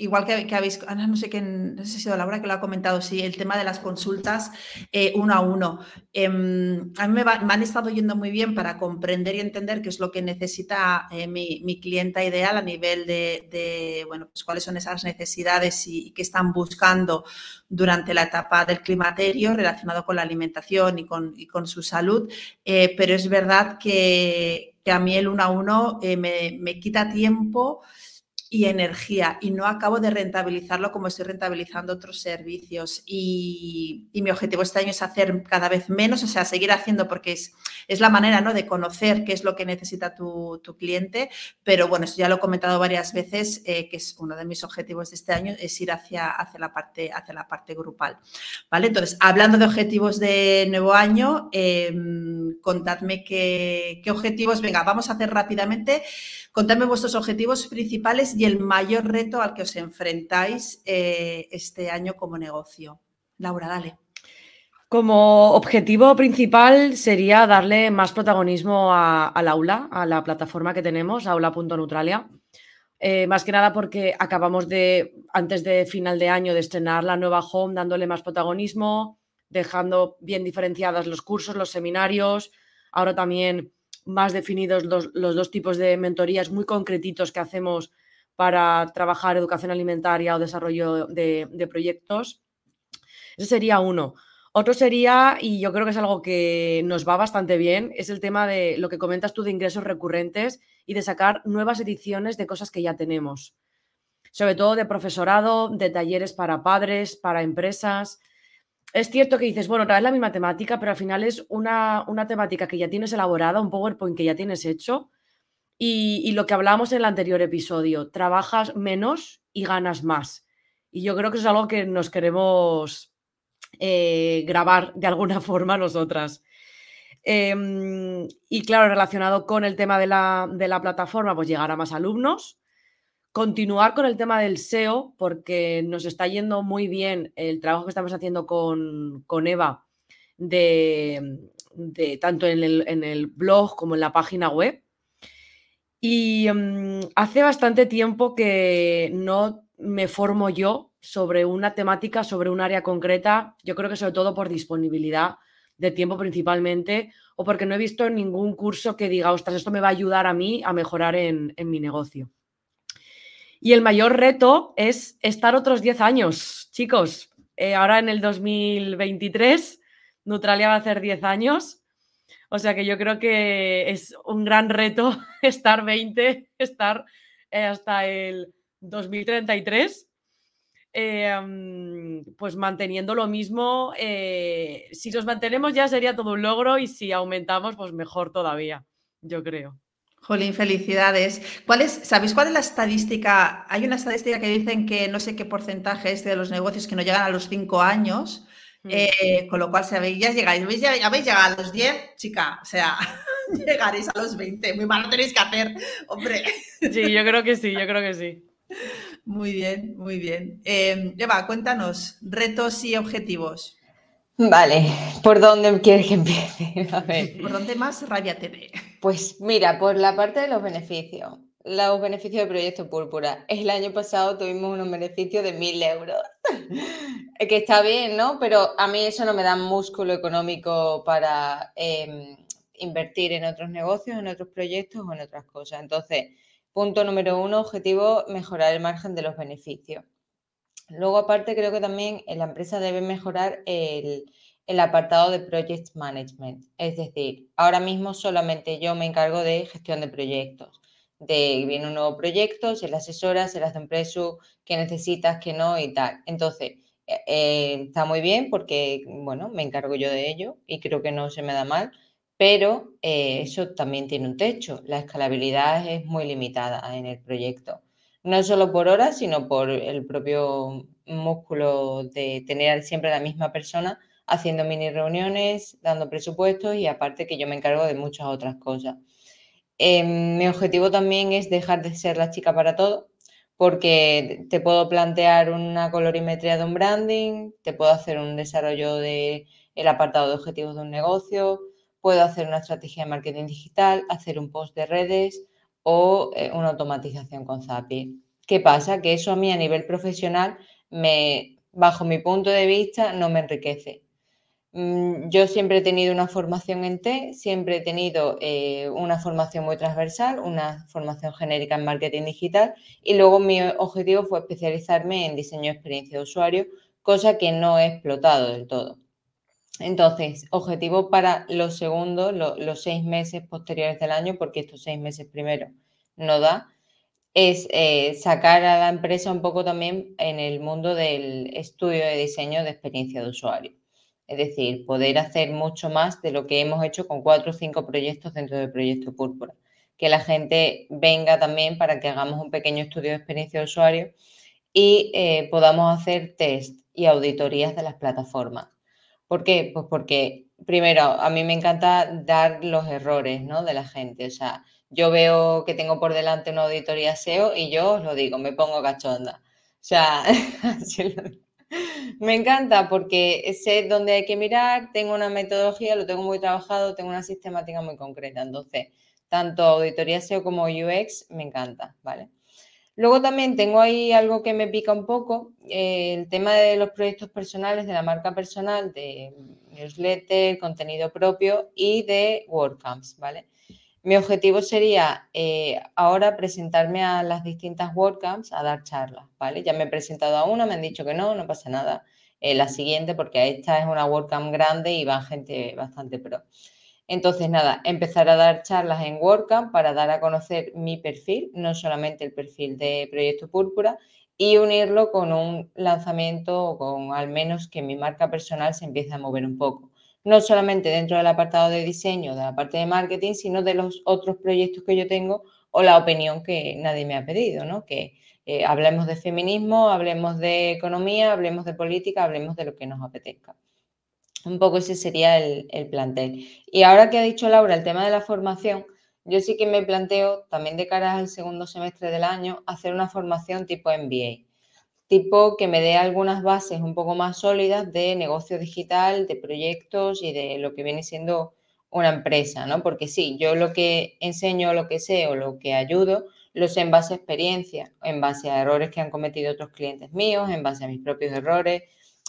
igual que, habéis, no sé quién, no sé si ha sido Laura que lo ha comentado, sí, el tema de las consultas eh, uno a uno. Em, a mí me, han estado yendo muy bien para comprender y entender qué es lo que necesita eh, mi, mi, clienta ideal a nivel de, bueno, pues cuáles son esas necesidades y, qué están buscando durante la etapa del climaterio relacionado con la alimentación y con, su salud. Eh, pero es verdad que, a mí el uno a uno me quita tiempo y energía y no acabo de rentabilizarlo como estoy rentabilizando otros servicios. Y, mi objetivo este año es hacer cada vez menos, o sea, seguir haciendo porque es, es la manera ¿no? de conocer qué es lo que necesita tu, cliente. Pero bueno, esto ya lo he comentado varias veces, eh, que es uno de mis objetivos de este año, es ir hacia, hacia, la, parte, hacia la parte grupal. ¿vale? Entonces, hablando de objetivos de nuevo año, em, contadme qué, qué objetivos, venga, vamos a hacer rápidamente. Contadme vuestros objetivos principales y el mayor reto al que os enfrentáis eh, este año como negocio. Laura, dale. Como objetivo principal sería darle más protagonismo al aula, a la plataforma que tenemos, aula.neutralia. Eh, más que nada porque acabamos de, antes de final de año, de estrenar la nueva home, dándole más protagonismo, dejando bien diferenciadas los cursos, los seminarios. Ahora también más definidos los, dos tipos de mentorías muy concretitos que hacemos para trabajar educación alimentaria o desarrollo de, proyectos. Ese sería uno. Otro sería, y yo creo que es algo que nos va bastante bien, es el tema de lo que comentas tú de ingresos recurrentes y de sacar nuevas ediciones de cosas que ya tenemos. Sobre todo de profesorado, de talleres para padres, para empresas es cierto que dices, bueno, vez la misma temática, pero al final es una, temática que ya tienes elaborada, un PowerPoint que ya tienes hecho. Y, lo que hablábamos en el anterior episodio, trabajas menos y ganas más. Y yo creo que eso es algo que nos queremos eh, grabar de alguna (laughs) forma nosotras. Em, y claro, relacionado con el tema de la, de la plataforma, pues llegar a más alumnos, continuar con el tema del SEO, porque nos está yendo muy bien el trabajo que estamos haciendo con, Eva, de, tanto en el, blog como en la página web. Y mm, hace bastante tiempo que no me formo yo sobre una temática, sobre un área concreta, yo creo que sobre todo por disponibilidad de tiempo principalmente, o porque no he visto ningún curso que diga, ostras, esto me va a ayudar a mí a mejorar en mi negocio. Y el mayor reto es estar otros 10 años, chicos. Eh, ahora en el 2023, Neutralia va a hacer 10 años. O sea que yo creo que es un gran reto (laughs) estar 20, estar eh, hasta el 2033. Eh, pues manteniendo lo mismo. si nos mantenemos ya sería todo un logro y si aumentamos, pues mejor todavía, yo creo. Jolín, felicidades. ¿Cuál es, ¿Sabéis cuál es la estadística? Hay una estadística que dicen que no sé qué porcentaje es de los negocios que no llegan a los 5 años, mm. eh, con lo cual si habéis, ya llegáis, habéis, ya, habéis llegado a los 10, chica, o sea, (laughs) llegaréis a los 20. Muy mal lo tenéis que hacer, hombre. Sí, yo creo que sí, yo creo que sí. Muy bien, muy bien. Eh, Eva, cuéntanos, retos y objetivos. Vale, ¿por dónde quieres que empiece? (laughs) A ver. ¿Por dónde más rabia te dé? Pues mira, por la parte de los beneficios. Los beneficios del proyecto Púrpura. El año pasado tuvimos unos beneficios de mil euros. (laughs) que está bien, ¿no? Pero a mí eso no me da músculo económico para em, invertir en otros negocios, en otros proyectos o en otras cosas. Entonces, punto número uno, objetivo, mejorar el margen de los beneficios. Luego, aparte, creo que también la empresa debe mejorar el, apartado de Project Management. Es decir, ahora mismo solamente yo me encargo de gestión de proyectos. De viene un nuevo proyecto, se le asesora, se le hace un preso, qué necesitas, qué no y tal. Entonces, eh, eh, está muy bien porque, bueno, me encargo yo de ello y creo que no se me da mal, pero eh, eso también tiene un techo. La escalabilidad es muy limitada en el proyecto no solo por horas, sino por el propio músculo de tener siempre la misma persona haciendo mini reuniones, dando presupuestos y aparte que yo me encargo de muchas otras cosas. Em, mi objetivo también es dejar de ser la chica para todo, porque te puedo plantear una colorimetría de un branding, te puedo hacer un desarrollo del el apartado de objetivos de un negocio, puedo hacer una estrategia de marketing digital, hacer un post de redes, o eh, una automatización con Zapier. ¿Qué pasa? Que eso a mí a nivel profesional, bajo mi punto de vista, no me enriquece. Mm, yo siempre he tenido una formación en T, siempre he tenido eh, una formación muy transversal, una formación genérica en marketing digital y luego mi objetivo fue especializarme en diseño de experiencia de usuario, cosa que no he explotado del todo. Entonces, objetivo para los segundos, los seis meses posteriores del año, porque estos seis meses primero no da. es eh, sacar a la empresa un poco también en el mundo del estudio de diseño de experiencia de usuario. Es decir, poder hacer mucho más de lo que hemos hecho con cuatro o cinco proyectos dentro del proyecto Púrpura. Que la gente venga también para que hagamos un pequeño estudio de experiencia de usuario y eh, podamos hacer test y auditorías de las plataformas. ¿Por qué? Pues porque, primero, a mí me encanta dar los errores ¿no? de la gente. O sea, yo veo que tengo por delante una auditoría SEO y yo os lo digo, me pongo cachonda. O sea, (laughs) me encanta porque sé dónde hay que mirar, tengo una metodología, lo tengo muy trabajado, tengo una sistemática muy concreta. Entonces, tanto auditoría SEO como UX me encanta, ¿vale? Luego también tengo ahí algo que me pica un poco, eh, el tema de los proyectos personales, de la marca personal, de newsletter, contenido propio y de WordCamps, ¿vale? Mi objetivo sería eh, ahora presentarme a las distintas WordCamps a dar charlas, ¿vale? Ya me he presentado a una, me han dicho que no, no pasa nada. Eh, la siguiente, porque esta es una WordCamp grande y va gente bastante pro. Entonces, nada, empezar a dar charlas en WordCamp para dar a conocer mi perfil, no solamente el perfil de Proyecto Púrpura, y unirlo con un lanzamiento o con al menos que mi marca personal se empiece a mover un poco. No solamente dentro del apartado de diseño, de la parte de marketing, sino de los otros proyectos que yo tengo o la opinión que nadie me ha pedido, ¿no? Que eh, hablemos de feminismo, hablemos de economía, hablemos de política, hablemos de lo que nos apetezca. Un poco ese sería el, plantel. Y ahora que ha dicho Laura el tema de la formación, yo sí que me planteo, también de cara al segundo semestre del año, hacer una formación tipo MBA, tipo que me dé algunas bases un poco más sólidas de negocio digital, de proyectos y de lo que viene siendo una empresa, ¿no? Porque sí, yo lo que enseño, lo que sé o lo que ayudo, lo sé en base a experiencia, en base a errores que han cometido otros clientes míos, en base a mis propios errores,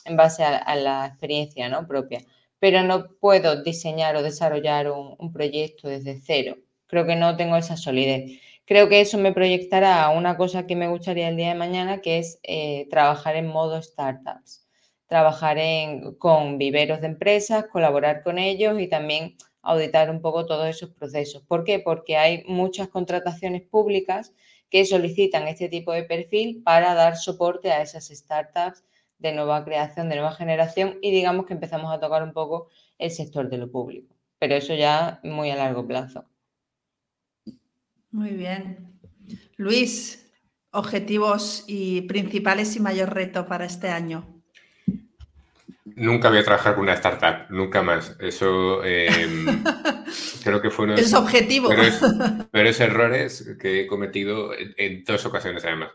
en base a, la experiencia ¿no? propia, pero no puedo diseñar o desarrollar un, proyecto desde cero. Creo que no tengo esa solidez. Creo que eso me proyectará a una cosa que me gustaría el día de mañana, que es eh, trabajar en modo startups, trabajar en, con viveros de empresas, colaborar con ellos y también auditar un poco todos esos procesos. ¿Por qué? Porque hay muchas contrataciones públicas que solicitan este tipo de perfil para dar soporte a esas startups de nueva creación, de nueva generación y digamos que empezamos a tocar un poco el sector de lo público, pero eso ya muy a largo plazo. Muy bien. Luis, objetivos y principales y mayor reto para este año. Nunca voy a trabajar con una startup, nunca más. Eso em, (laughs) creo que fue uno de Es objetivo. Pero es, (laughs) errores que he cometido en, dos ocasiones además.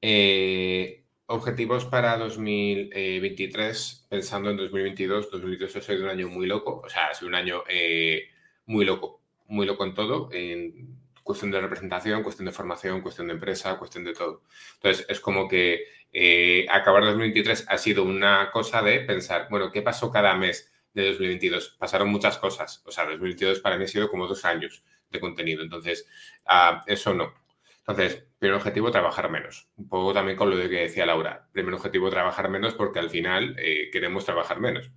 Eh, objetivos para 2023, pensando en 2022. 2022 ha sido un año muy loco, o sea, ha sido un año eh, muy loco, muy loco en todo, en cuestión de representación, cuestión de formación, cuestión de empresa, cuestión de todo. Entonces, es como que eh, acabar 2023 ha sido una cosa de pensar, bueno, ¿qué pasó cada mes de 2022? Pasaron muchas cosas. O sea, 2022 para mí ha sido como dos años de contenido. Entonces, ah, eso no. Entonces, primer objetivo, trabajar menos. Un poco también con lo que decía Laura. Primer objetivo, trabajar menos porque al final eh, queremos trabajar menos.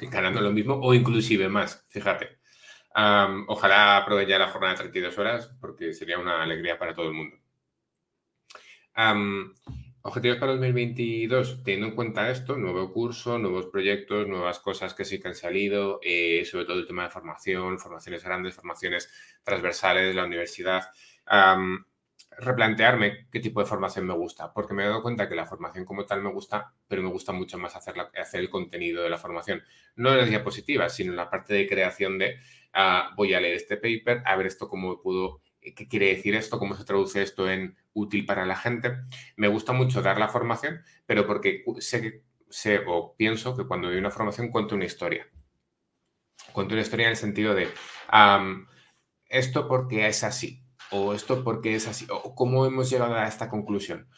Ganando lo mismo o inclusive más, fíjate. Ojalá aproveche la jornada de 32 horas porque sería una alegría para todo el mundo. objetivos para 2022, teniendo en cuenta esto, nuevo curso, nuevos proyectos, nuevas cosas que sí que han salido, eh, sobre todo el tema de formación, formaciones grandes, formaciones transversales, la universidad replantearme qué tipo de formación me gusta, porque me he dado cuenta que la formación como tal me gusta, pero me gusta mucho más hacer, hacer el contenido de la formación. No en las diapositivas, sino en la parte de creación de ah, voy a leer este paper, a ver esto cómo pudo, qué quiere decir esto, cómo se traduce esto en útil para la gente. Me gusta mucho dar la formación, pero porque sé, sé o pienso que cuando doy una formación cuento una historia. Cuento una historia en el sentido de esto porque es así o esto porque es así, o cómo hemos llegado a esta conclusión.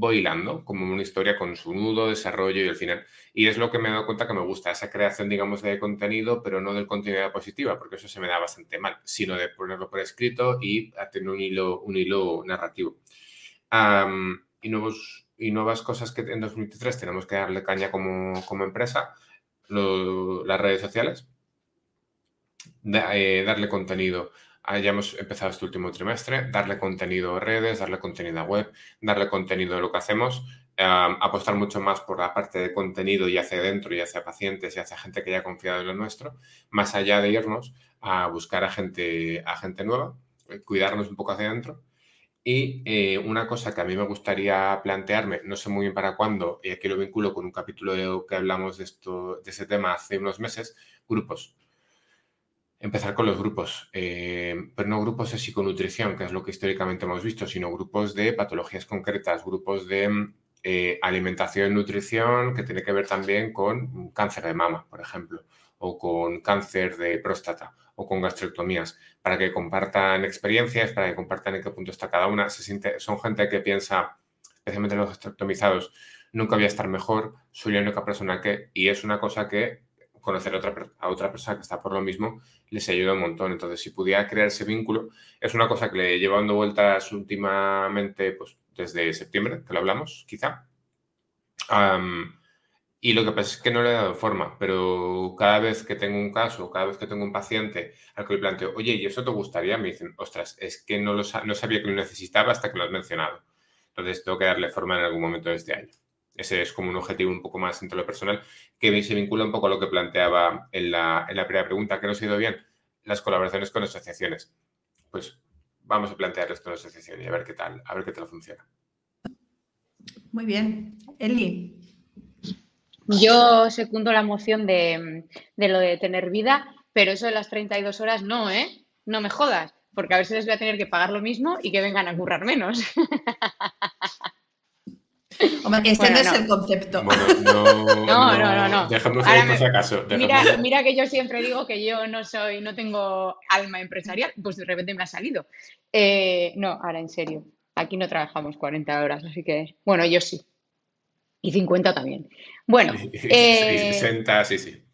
Voy hilando como una historia con su nudo, desarrollo y el final. Y es lo que me he dado cuenta que me gusta, esa creación, digamos, de contenido, pero no del contenido positiva, porque eso se me da bastante mal, sino de ponerlo por escrito y tener un hilo, un hilo narrativo. y, nuevos, y nuevas cosas que en 2023 tenemos que darle caña como, como empresa, las redes sociales, eh, darle contenido hayamos empezado este último trimestre, darle contenido a redes, darle contenido a web, darle contenido a lo que hacemos, apostar mucho más por la parte de contenido y hacia adentro y hacia pacientes y hacia gente que ya ha confiado en lo nuestro, más allá de irnos a buscar a gente, a gente nueva, eh, cuidarnos un poco hacia adentro. Y eh, una cosa que a mí me gustaría plantearme, no sé muy bien para cuándo, y aquí lo vinculo con un capítulo que hablamos de, esto, de ese tema hace unos meses, grupos empezar con los grupos, eh, pero no grupos de psiconutrición, que es lo que históricamente hemos visto, sino grupos de patologías concretas, grupos de eh, alimentación y nutrición que tiene que ver también con cáncer de mama, por ejemplo, o con cáncer de próstata o con gastrectomías, para que compartan experiencias, para que compartan en qué punto está cada una. Son gente que piensa, especialmente los gastrectomizados, nunca voy a estar mejor, soy la única persona que, y es una cosa que conocer a otra, a otra persona que está por lo mismo les ayuda un montón. Entonces, si pudiera crear ese vínculo, es una cosa que le llevo dando vueltas últimamente, pues desde septiembre, que lo hablamos, quizá. y lo que pasa es que no le he dado forma, pero cada vez que tengo un caso, cada vez que tengo un paciente al que le planteo, oye, ¿y eso te gustaría? Me dicen, ostras, es que no, lo, no sabía que lo necesitaba hasta que lo has mencionado. Entonces, tengo que darle forma en algún momento de este año. Ese es como un objetivo un poco más entre lo personal, que se vincula un poco a lo que planteaba en la, en la primera pregunta, que no ha ido bien, las colaboraciones con asociaciones. Pues vamos a plantearles con asociación y a ver qué tal, a ver qué tal funciona. Muy bien. Eli. Yo secundo la moción de, de, lo de tener vida, pero eso de las 32 horas no, ¿eh? No me jodas, porque a ver si les voy a tener que pagar lo mismo y que vengan a currar menos. (laughs) Hombre, este no es el concepto. (laughs) no, no, no, no. Dejamos acaso. Mira, mira que yo siempre digo que yo no soy, no tengo alma empresarial, pues de repente me ha salido. Eh, no, ahora en serio. Aquí no trabajamos 40 horas, así que, bueno, yo sí. Y 50 también. Bueno. (laughs) Eh, 60, sí, sí.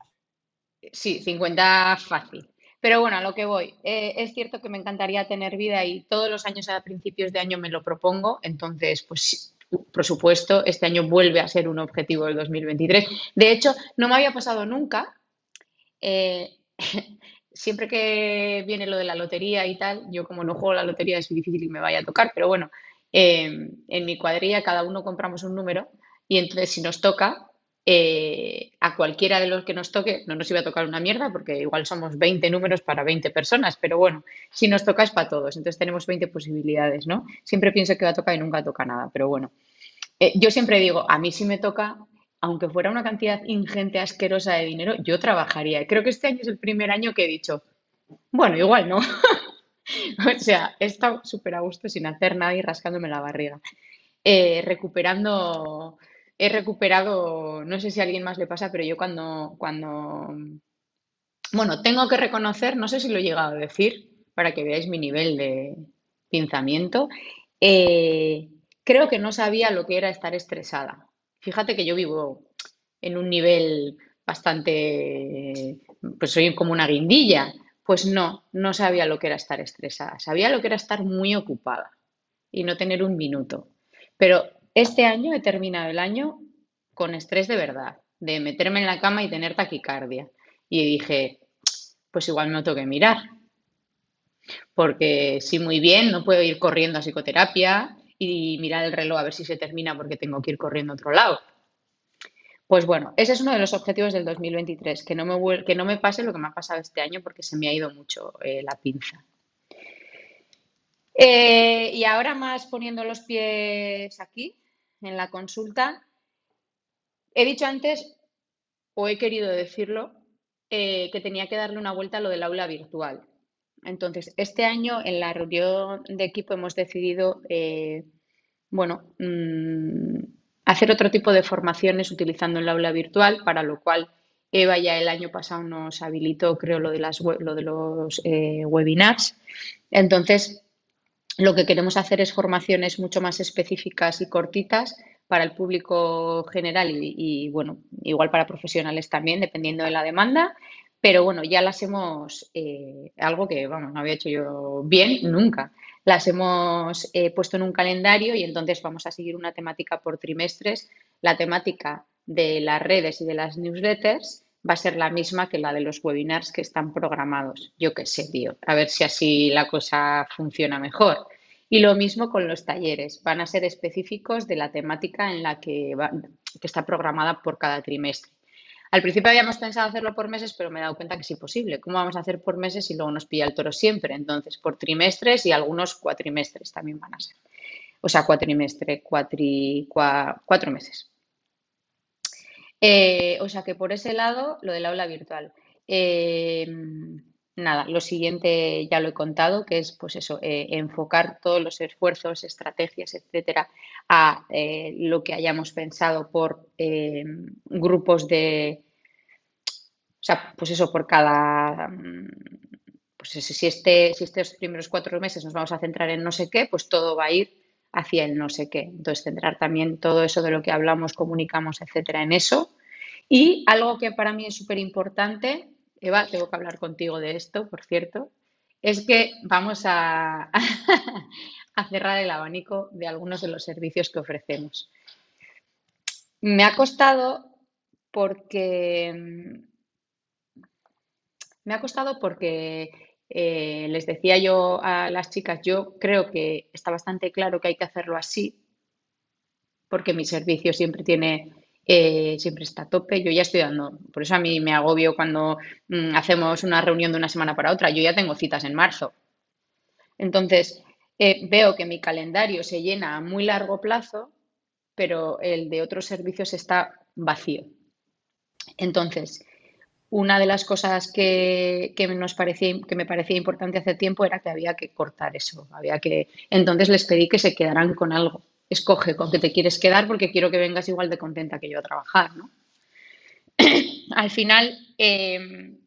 Sí, 50 fácil. Pero bueno, a lo que voy. Eh, es cierto que me encantaría tener vida y todos los años a principios de año me lo propongo. Entonces, pues por supuesto, este año vuelve a ser un objetivo del 2023. De hecho, no me había pasado nunca. Eh, (laughs) siempre que viene lo de la lotería y tal, yo como no juego la lotería es difícil que me vaya a tocar, pero bueno, eh, en mi cuadrilla cada uno compramos un número y entonces si nos toca, eh, a cualquiera de los que nos toque, no nos iba a tocar una mierda porque igual somos 20 números para 20 personas, pero bueno, si nos toca es para todos, entonces tenemos 20 posibilidades, ¿no? Siempre pienso que va a tocar y nunca toca nada, pero bueno. Eh, yo siempre digo, a mí si me toca, aunque fuera una cantidad ingente, asquerosa de dinero, yo trabajaría. Creo que este año es el primer año que he dicho, bueno, igual no. (laughs) o sea, he estado súper a gusto sin hacer nada y rascándome la barriga. Eh, recuperando he recuperado, no sé si a alguien más le pasa, pero yo cuando, cuando, bueno, tengo que reconocer, no sé si lo he llegado a decir, para que veáis mi nivel de pensamiento, eh, creo que no sabía lo que era estar estresada. Fíjate que yo vivo en un nivel bastante, pues soy como una guindilla. Pues no, no sabía lo que era estar estresada. Sabía lo que era estar muy ocupada y no tener un minuto. Pero este año he terminado el año con estrés de verdad, de meterme en la cama y tener taquicardia. Y dije, pues igual me tengo que mirar. Porque sí, muy bien, no puedo ir corriendo a psicoterapia y mirar el reloj a ver si se termina porque tengo que ir corriendo a otro lado. Pues bueno, ese es uno de los objetivos del 2023, que no me, que no me pase lo que me ha pasado este año porque se me ha ido mucho eh, la pinza. Eh, y ahora más poniendo los pies aquí, en la consulta. He dicho antes, o he querido decirlo, eh, que tenía que darle una vuelta a lo del aula virtual. Entonces, este año en la reunión de equipo hemos decidido, eh, bueno, mm, hacer otro tipo de formaciones utilizando el aula virtual, para lo cual Eva ya el año pasado nos habilitó, creo, lo de, las, lo de los eh, webinars. Entonces, lo que queremos hacer es formaciones mucho más específicas y cortitas para el público general y, bueno, igual para profesionales también, dependiendo de la demanda. Pero bueno, ya las hemos, eh, algo que, vamos, no había hecho yo bien nunca, las hemos eh, puesto en un calendario y entonces vamos a seguir una temática por trimestres, la temática de las redes y de las newsletters va a ser la misma que la de los webinars que están programados. Yo qué sé, tío, a ver si así la cosa funciona mejor. Y lo mismo con los talleres, van a ser específicos de la temática en la que, que está programada por cada trimestre. Al principio habíamos pensado hacerlo por meses, pero me he dado cuenta que es imposible. ¿Cómo vamos a hacer por meses si luego nos pilla el toro siempre? Entonces, por trimestres y algunos cuatrimestres también van a ser. O sea, cuatrimestre, cuatri, cuatro meses. Eh, o sea que por ese lado, lo del aula virtual. Eh, nada, lo siguiente ya lo he contado, que es pues eso, eh, enfocar todos los esfuerzos, estrategias, etcétera, a lo que hayamos pensado por grupos de, o sea, pues eso, por cada, pues si, este, si estos primeros cuatro meses nos vamos a centrar en no sé qué, pues todo va a ir hacia el no sé qué. Entonces, centrar también todo eso de lo que hablamos, comunicamos, etcétera, en eso. Y algo que para mí es súper importante, Eva, tengo que hablar contigo de esto, por cierto, es que vamos a, (laughs) a cerrar el abanico de algunos de los servicios que ofrecemos. Me ha costado porque me ha costado porque eh, les decía yo a las chicas, yo creo que está bastante claro que hay que hacerlo así, porque mi servicio siempre tiene, eh, siempre está a tope. Yo ya estoy dando, por eso a mí me agobio cuando mm, hacemos una reunión de una semana para otra. Yo ya tengo citas en marzo. Entonces, eh, veo que mi calendario se llena a muy largo plazo, pero el de otros servicios está vacío. Entonces, una de las cosas que, nos parecía, que me parecía importante hace tiempo era que había que cortar eso. Había que, entonces les pedí que se quedaran con algo. Escoge con qué te quieres quedar porque quiero que vengas igual de contenta que yo a trabajar. (clears throat) Al final em,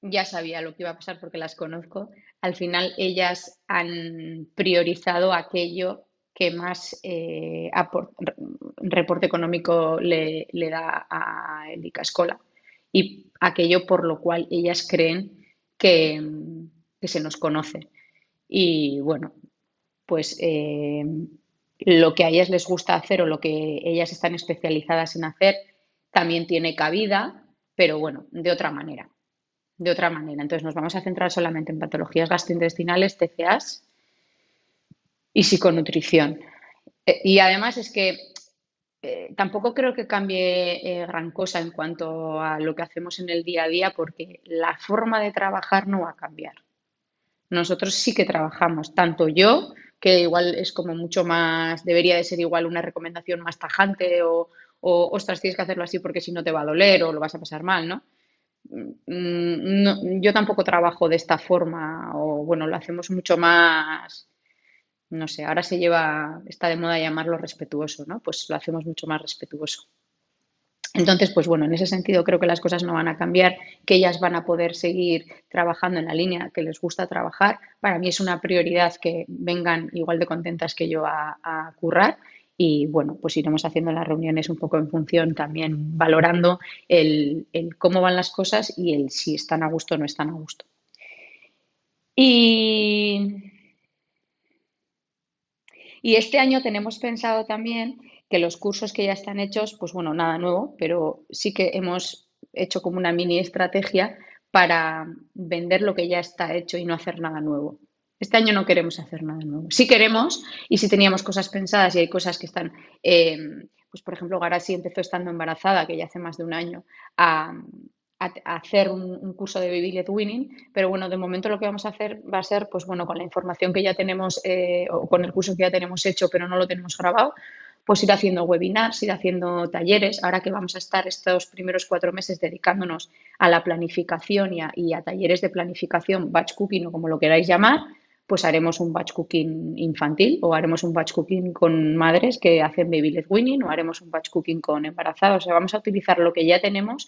ya sabía lo que iba a pasar porque las conozco. Al final ellas han priorizado aquello que más eh, reporte económico le, le da a Elica Escola y aquello por lo cual ellas creen que, se nos conoce. Y bueno, pues eh, lo que a ellas les gusta hacer o lo que ellas están especializadas en hacer también tiene cabida, pero bueno, de otra manera. De otra manera. Entonces nos vamos a centrar solamente en patologías gastrointestinales, TCAs y psiconutrición. Eh, y además es que eh, tampoco creo que cambie eh, gran cosa en cuanto a lo que hacemos en el día a día porque la forma de trabajar no va a cambiar. Nosotros sí que trabajamos, tanto yo, que igual es como mucho más, debería de ser igual una recomendación más tajante o, o ostras, tienes que hacerlo así porque si no te va a doler o lo vas a pasar mal, ¿no? Mm, no yo tampoco trabajo de esta forma o bueno, lo hacemos mucho más no sé, ahora se lleva, está de moda llamarlo respetuoso, ¿no? Pues lo hacemos mucho más respetuoso. Entonces, pues bueno, en ese sentido creo que las cosas no van a cambiar, que ellas van a poder seguir trabajando en la línea que les gusta trabajar. Para mí es una prioridad que vengan igual de contentas que yo a, currar y bueno, pues iremos haciendo las reuniones un poco en función también valorando el, el, cómo van las cosas y el si están a gusto o no están a gusto. Y y este año tenemos pensado también que los cursos que ya están hechos, pues bueno, nada nuevo, pero sí que hemos hecho como una mini estrategia para vender lo que ya está hecho y no hacer nada nuevo. Este año no queremos hacer nada nuevo. Sí queremos y sí teníamos cosas pensadas y hay cosas que están, eh, pues por ejemplo, Garasi empezó estando embarazada, que ya hace más de un año, a, hacer un, curso de Baby Led Winning, pero bueno, de momento lo que vamos a hacer va a ser, pues bueno, con la información que ya tenemos eh, o con el curso que ya tenemos hecho, pero no lo tenemos grabado, pues ir haciendo webinars, ir haciendo talleres. Ahora que vamos a estar estos primeros cuatro meses dedicándonos a la planificación y a, y a talleres de planificación, batch cooking o como lo queráis llamar, pues haremos un batch cooking infantil o haremos un batch cooking con madres que hacen baby led winning o haremos un batch cooking con embarazados. O sea, vamos a utilizar lo que ya tenemos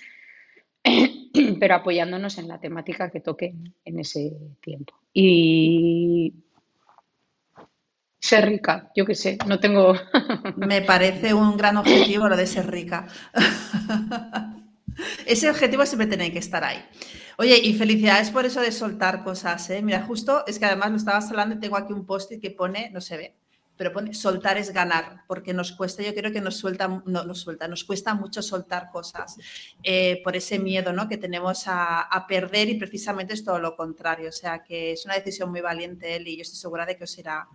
(clears throat) pero apoyándonos en la temática que toque en ese tiempo. Y ser rica, yo qué sé, no tengo... (laughs) Me parece un gran objetivo lo de ser rica. (laughs) Ese objetivo siempre tiene que estar ahí. Oye, y felicidades por eso de soltar cosas, ¿eh? Mira, justo es que además lo estabas hablando y tengo aquí un post que pone, no se ve, pero pone soltar es ganar, porque nos cuesta, yo creo que nos suelta, no nos suelta, nos cuesta mucho soltar cosas eh, por ese miedo ¿no? que tenemos a, perder y precisamente es todo lo contrario. O sea que es una decisión muy valiente él y yo estoy segura de que os irá,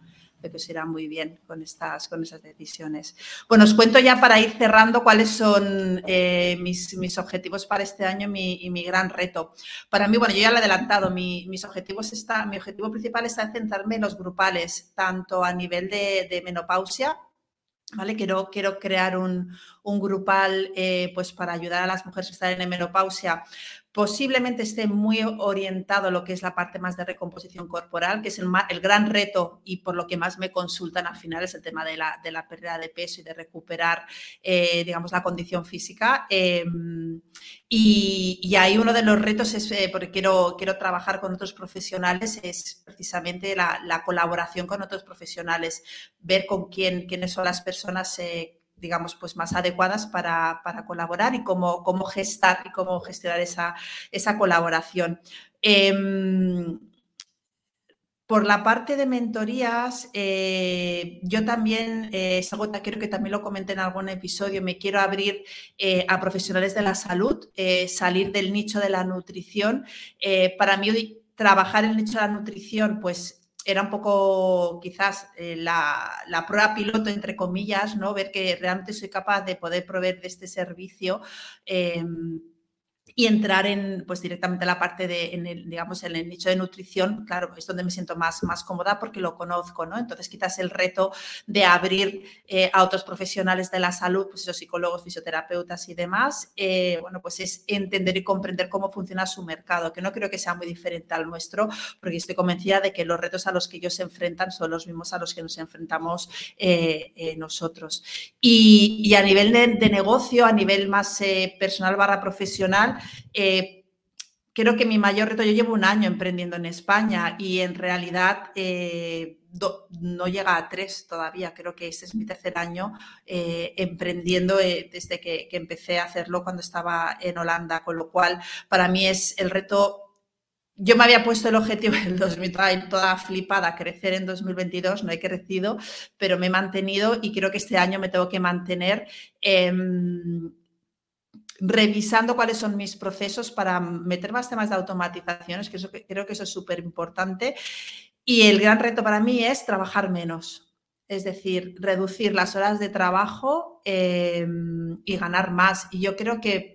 que os irá muy bien con estas, con esas decisiones. Bueno, os cuento ya para ir cerrando cuáles son eh, mis, mis, objetivos para este año y mi gran reto. Para mí, bueno, yo ya lo he adelantado, mis objetivos está, mi objetivo principal está en centrarme en los grupales, tanto a nivel de, de menopausia ¿Vale? Quiero, quiero crear un, un grupal eh, pues para ayudar a las mujeres que están en menopausia, posiblemente esté muy orientado a lo que es la parte más de recomposición corporal, que es el, el, gran reto y por lo que más me consultan al final es el tema de la, de la pérdida de peso y de recuperar, eh, digamos, la condición física. Em, y, y, ahí uno de los retos es, eh, porque quiero, quiero trabajar con otros profesionales, es precisamente la, la colaboración con otros profesionales, ver con quién, quiénes son las personas eh, digamos, pues más adecuadas para, colaborar y cómo, cómo, gestar y cómo gestionar esa, esa colaboración. Em, por la parte de mentorías, eh, yo también, eh, es algo que creo que también lo comenté en algún episodio, me quiero abrir eh, a profesionales de la salud, salir del nicho de la nutrición. para mí, trabajar el nicho de la nutrición, pues era un poco quizás eh, la, prueba piloto, entre comillas, ¿no? Ver que realmente soy capaz de poder proveer de este servicio. Em, y entrar en, pues directamente la parte de, digamos, en el nicho de nutrición, claro, es donde me siento más, más cómoda porque lo conozco, ¿no? Entonces, quizás el reto de abrir eh, a otros profesionales de la salud, pues esos psicólogos, fisioterapeutas y demás, eh, bueno, pues es entender y comprender cómo funciona su mercado, que no creo que sea muy diferente al nuestro, porque estoy convencida de que los retos a los que ellos se enfrentan son los mismos a los que nos enfrentamos eh, nosotros. Y, a nivel de, negocio, a nivel más personal barra profesional, eh, creo que mi mayor reto, yo llevo un año emprendiendo en España y en realidad eh, no llega a tres todavía, creo que este es mi tercer año eh, emprendiendo desde que, empecé a hacerlo cuando estaba en Holanda, con lo cual para mí es el reto yo me había puesto el objetivo en el 2000, toda flipada, crecer en 2022, no he crecido, pero me he mantenido y creo que este año me tengo que mantener. Em, revisando cuáles son mis procesos para meter más temas de automatizaciones, que, eso, creo que eso es súper importante. Y el gran reto para mí es trabajar menos, es decir, reducir las horas de trabajo em, y ganar más. Y yo creo que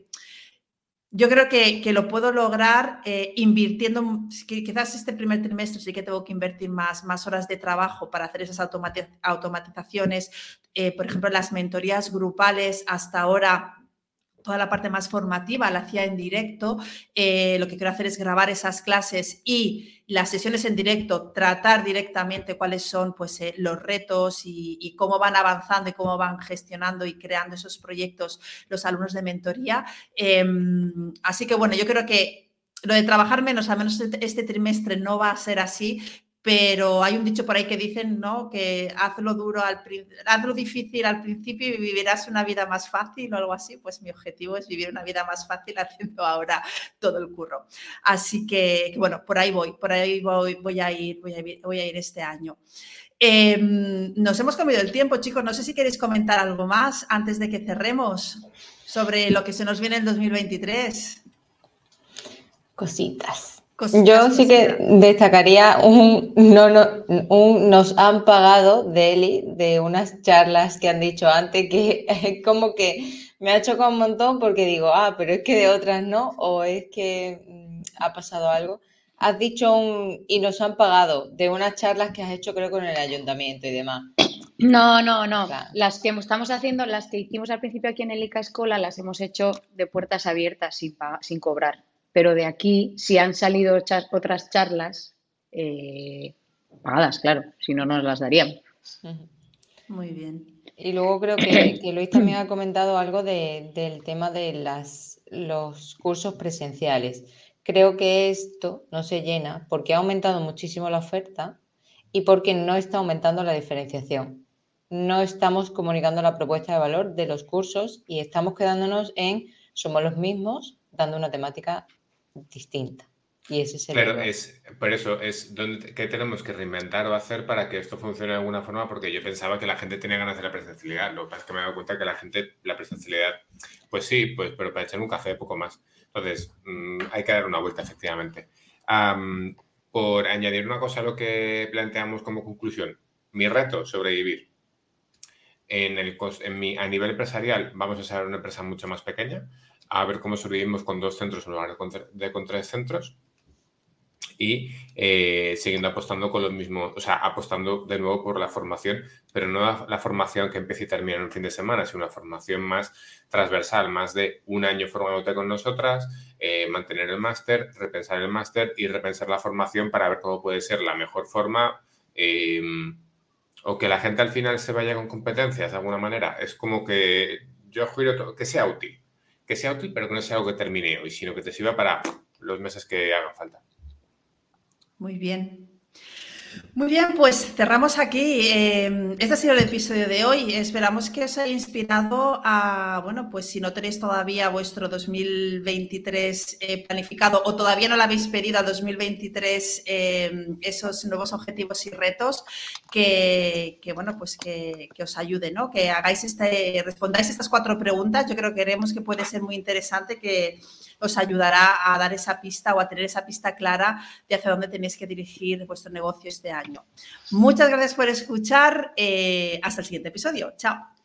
yo creo que, lo puedo lograr eh, invirtiendo, quizás este primer trimestre sí que tengo que invertir más, más horas de trabajo para hacer esas automatizaciones. Eh, por ejemplo, las mentorías grupales hasta ahora toda la parte más formativa la hacía en directo. Eh, lo que quiero hacer es grabar esas clases y las sesiones en directo, tratar directamente cuáles son pues, eh, los retos y, cómo van avanzando y cómo van gestionando y creando esos proyectos los alumnos de mentoría. Em, así que bueno, yo creo que lo de trabajar menos, al menos este, este trimestre, no va a ser así, pero hay un dicho por ahí que dicen, ¿no? Que hazlo duro al hazlo difícil al principio y vivirás una vida más fácil o algo así. Pues mi objetivo es vivir una vida más fácil haciendo ahora todo el curro. Así que, bueno, por ahí voy, por ahí voy, voy a ir, voy a ir, este año. Em, nos hemos comido el tiempo, chicos. No sé si queréis comentar algo más antes de que cerremos sobre lo que se nos viene en 2023. Cositas. Yo sí que destacaría un, no, no, un nos han pagado de Eli, de unas charlas que han dicho antes, que es como que me ha chocado un montón porque digo, ah, pero es que de otras no, o es que mm, ha pasado algo. Has dicho un, y nos han pagado de unas charlas que has hecho creo con el ayuntamiento y demás. No, no, no. Las que estamos haciendo, las que hicimos al principio aquí en el ICA Escola, las hemos hecho de puertas abiertas sin, sin cobrar pero de aquí, si han salido otras charlas, eh, pagadas, claro, si no nos las daríamos. Muy bien. Y luego creo que, (coughs) Luis también ha comentado algo del tema de las, los cursos presenciales. Creo que esto no se llena porque ha aumentado muchísimo la oferta y porque no está aumentando la diferenciación. No estamos comunicando la propuesta de valor de los cursos y estamos quedándonos en somos los mismos dando una temática distinta. Y ese es el Pero es, por eso es donde, qué tenemos que reinventar o hacer para que esto funcione de alguna forma, porque yo pensaba que la gente tenía ganas de la presencialidad. Lo que pasa es que me he dado cuenta que la gente, la presencialidad, pues sí, pues, pero para echar un café poco más. Entonces, mm, hay que dar una vuelta, efectivamente. por añadir una cosa a lo que planteamos como conclusión, mi reto, sobrevivir. En el, en mi, a nivel empresarial, vamos a ser una empresa mucho más pequeña, a ver cómo sobrevivimos con dos centros en lugar de con tres centros y eh, siguiendo apostando con lo mismo, o sea, apostando de nuevo por la formación, pero no la, formación que empiece y termina en un fin de semana, sino una formación más transversal, más de un año formándote con nosotras, eh, mantener el máster, repensar el máster y repensar la formación para ver cómo puede ser la mejor forma. Em, o que la gente al final se vaya con competencias de alguna manera. Es como que yo juro que sea útil. Que sea útil, pero que no sea algo que termine hoy, sino que te sirva para los meses que hagan falta. Muy bien. Muy bien, pues cerramos aquí. Em, este ha sido el episodio de hoy. Esperamos que os haya inspirado a, bueno, pues si no tenéis todavía vuestro 2023 eh, planificado o todavía no lo habéis pedido a 2023 em, esos nuevos objetivos y retos, que, bueno, pues que, os ayude, ¿no? Que hagáis este, respondáis estas cuatro preguntas. Yo creo que creemos que puede ser muy interesante que os ayudará a dar esa pista o a tener esa pista clara de hacia dónde tenéis que dirigir vuestro negocio este año. Muchas gracias por escuchar. Eh, hasta el siguiente episodio. Chao.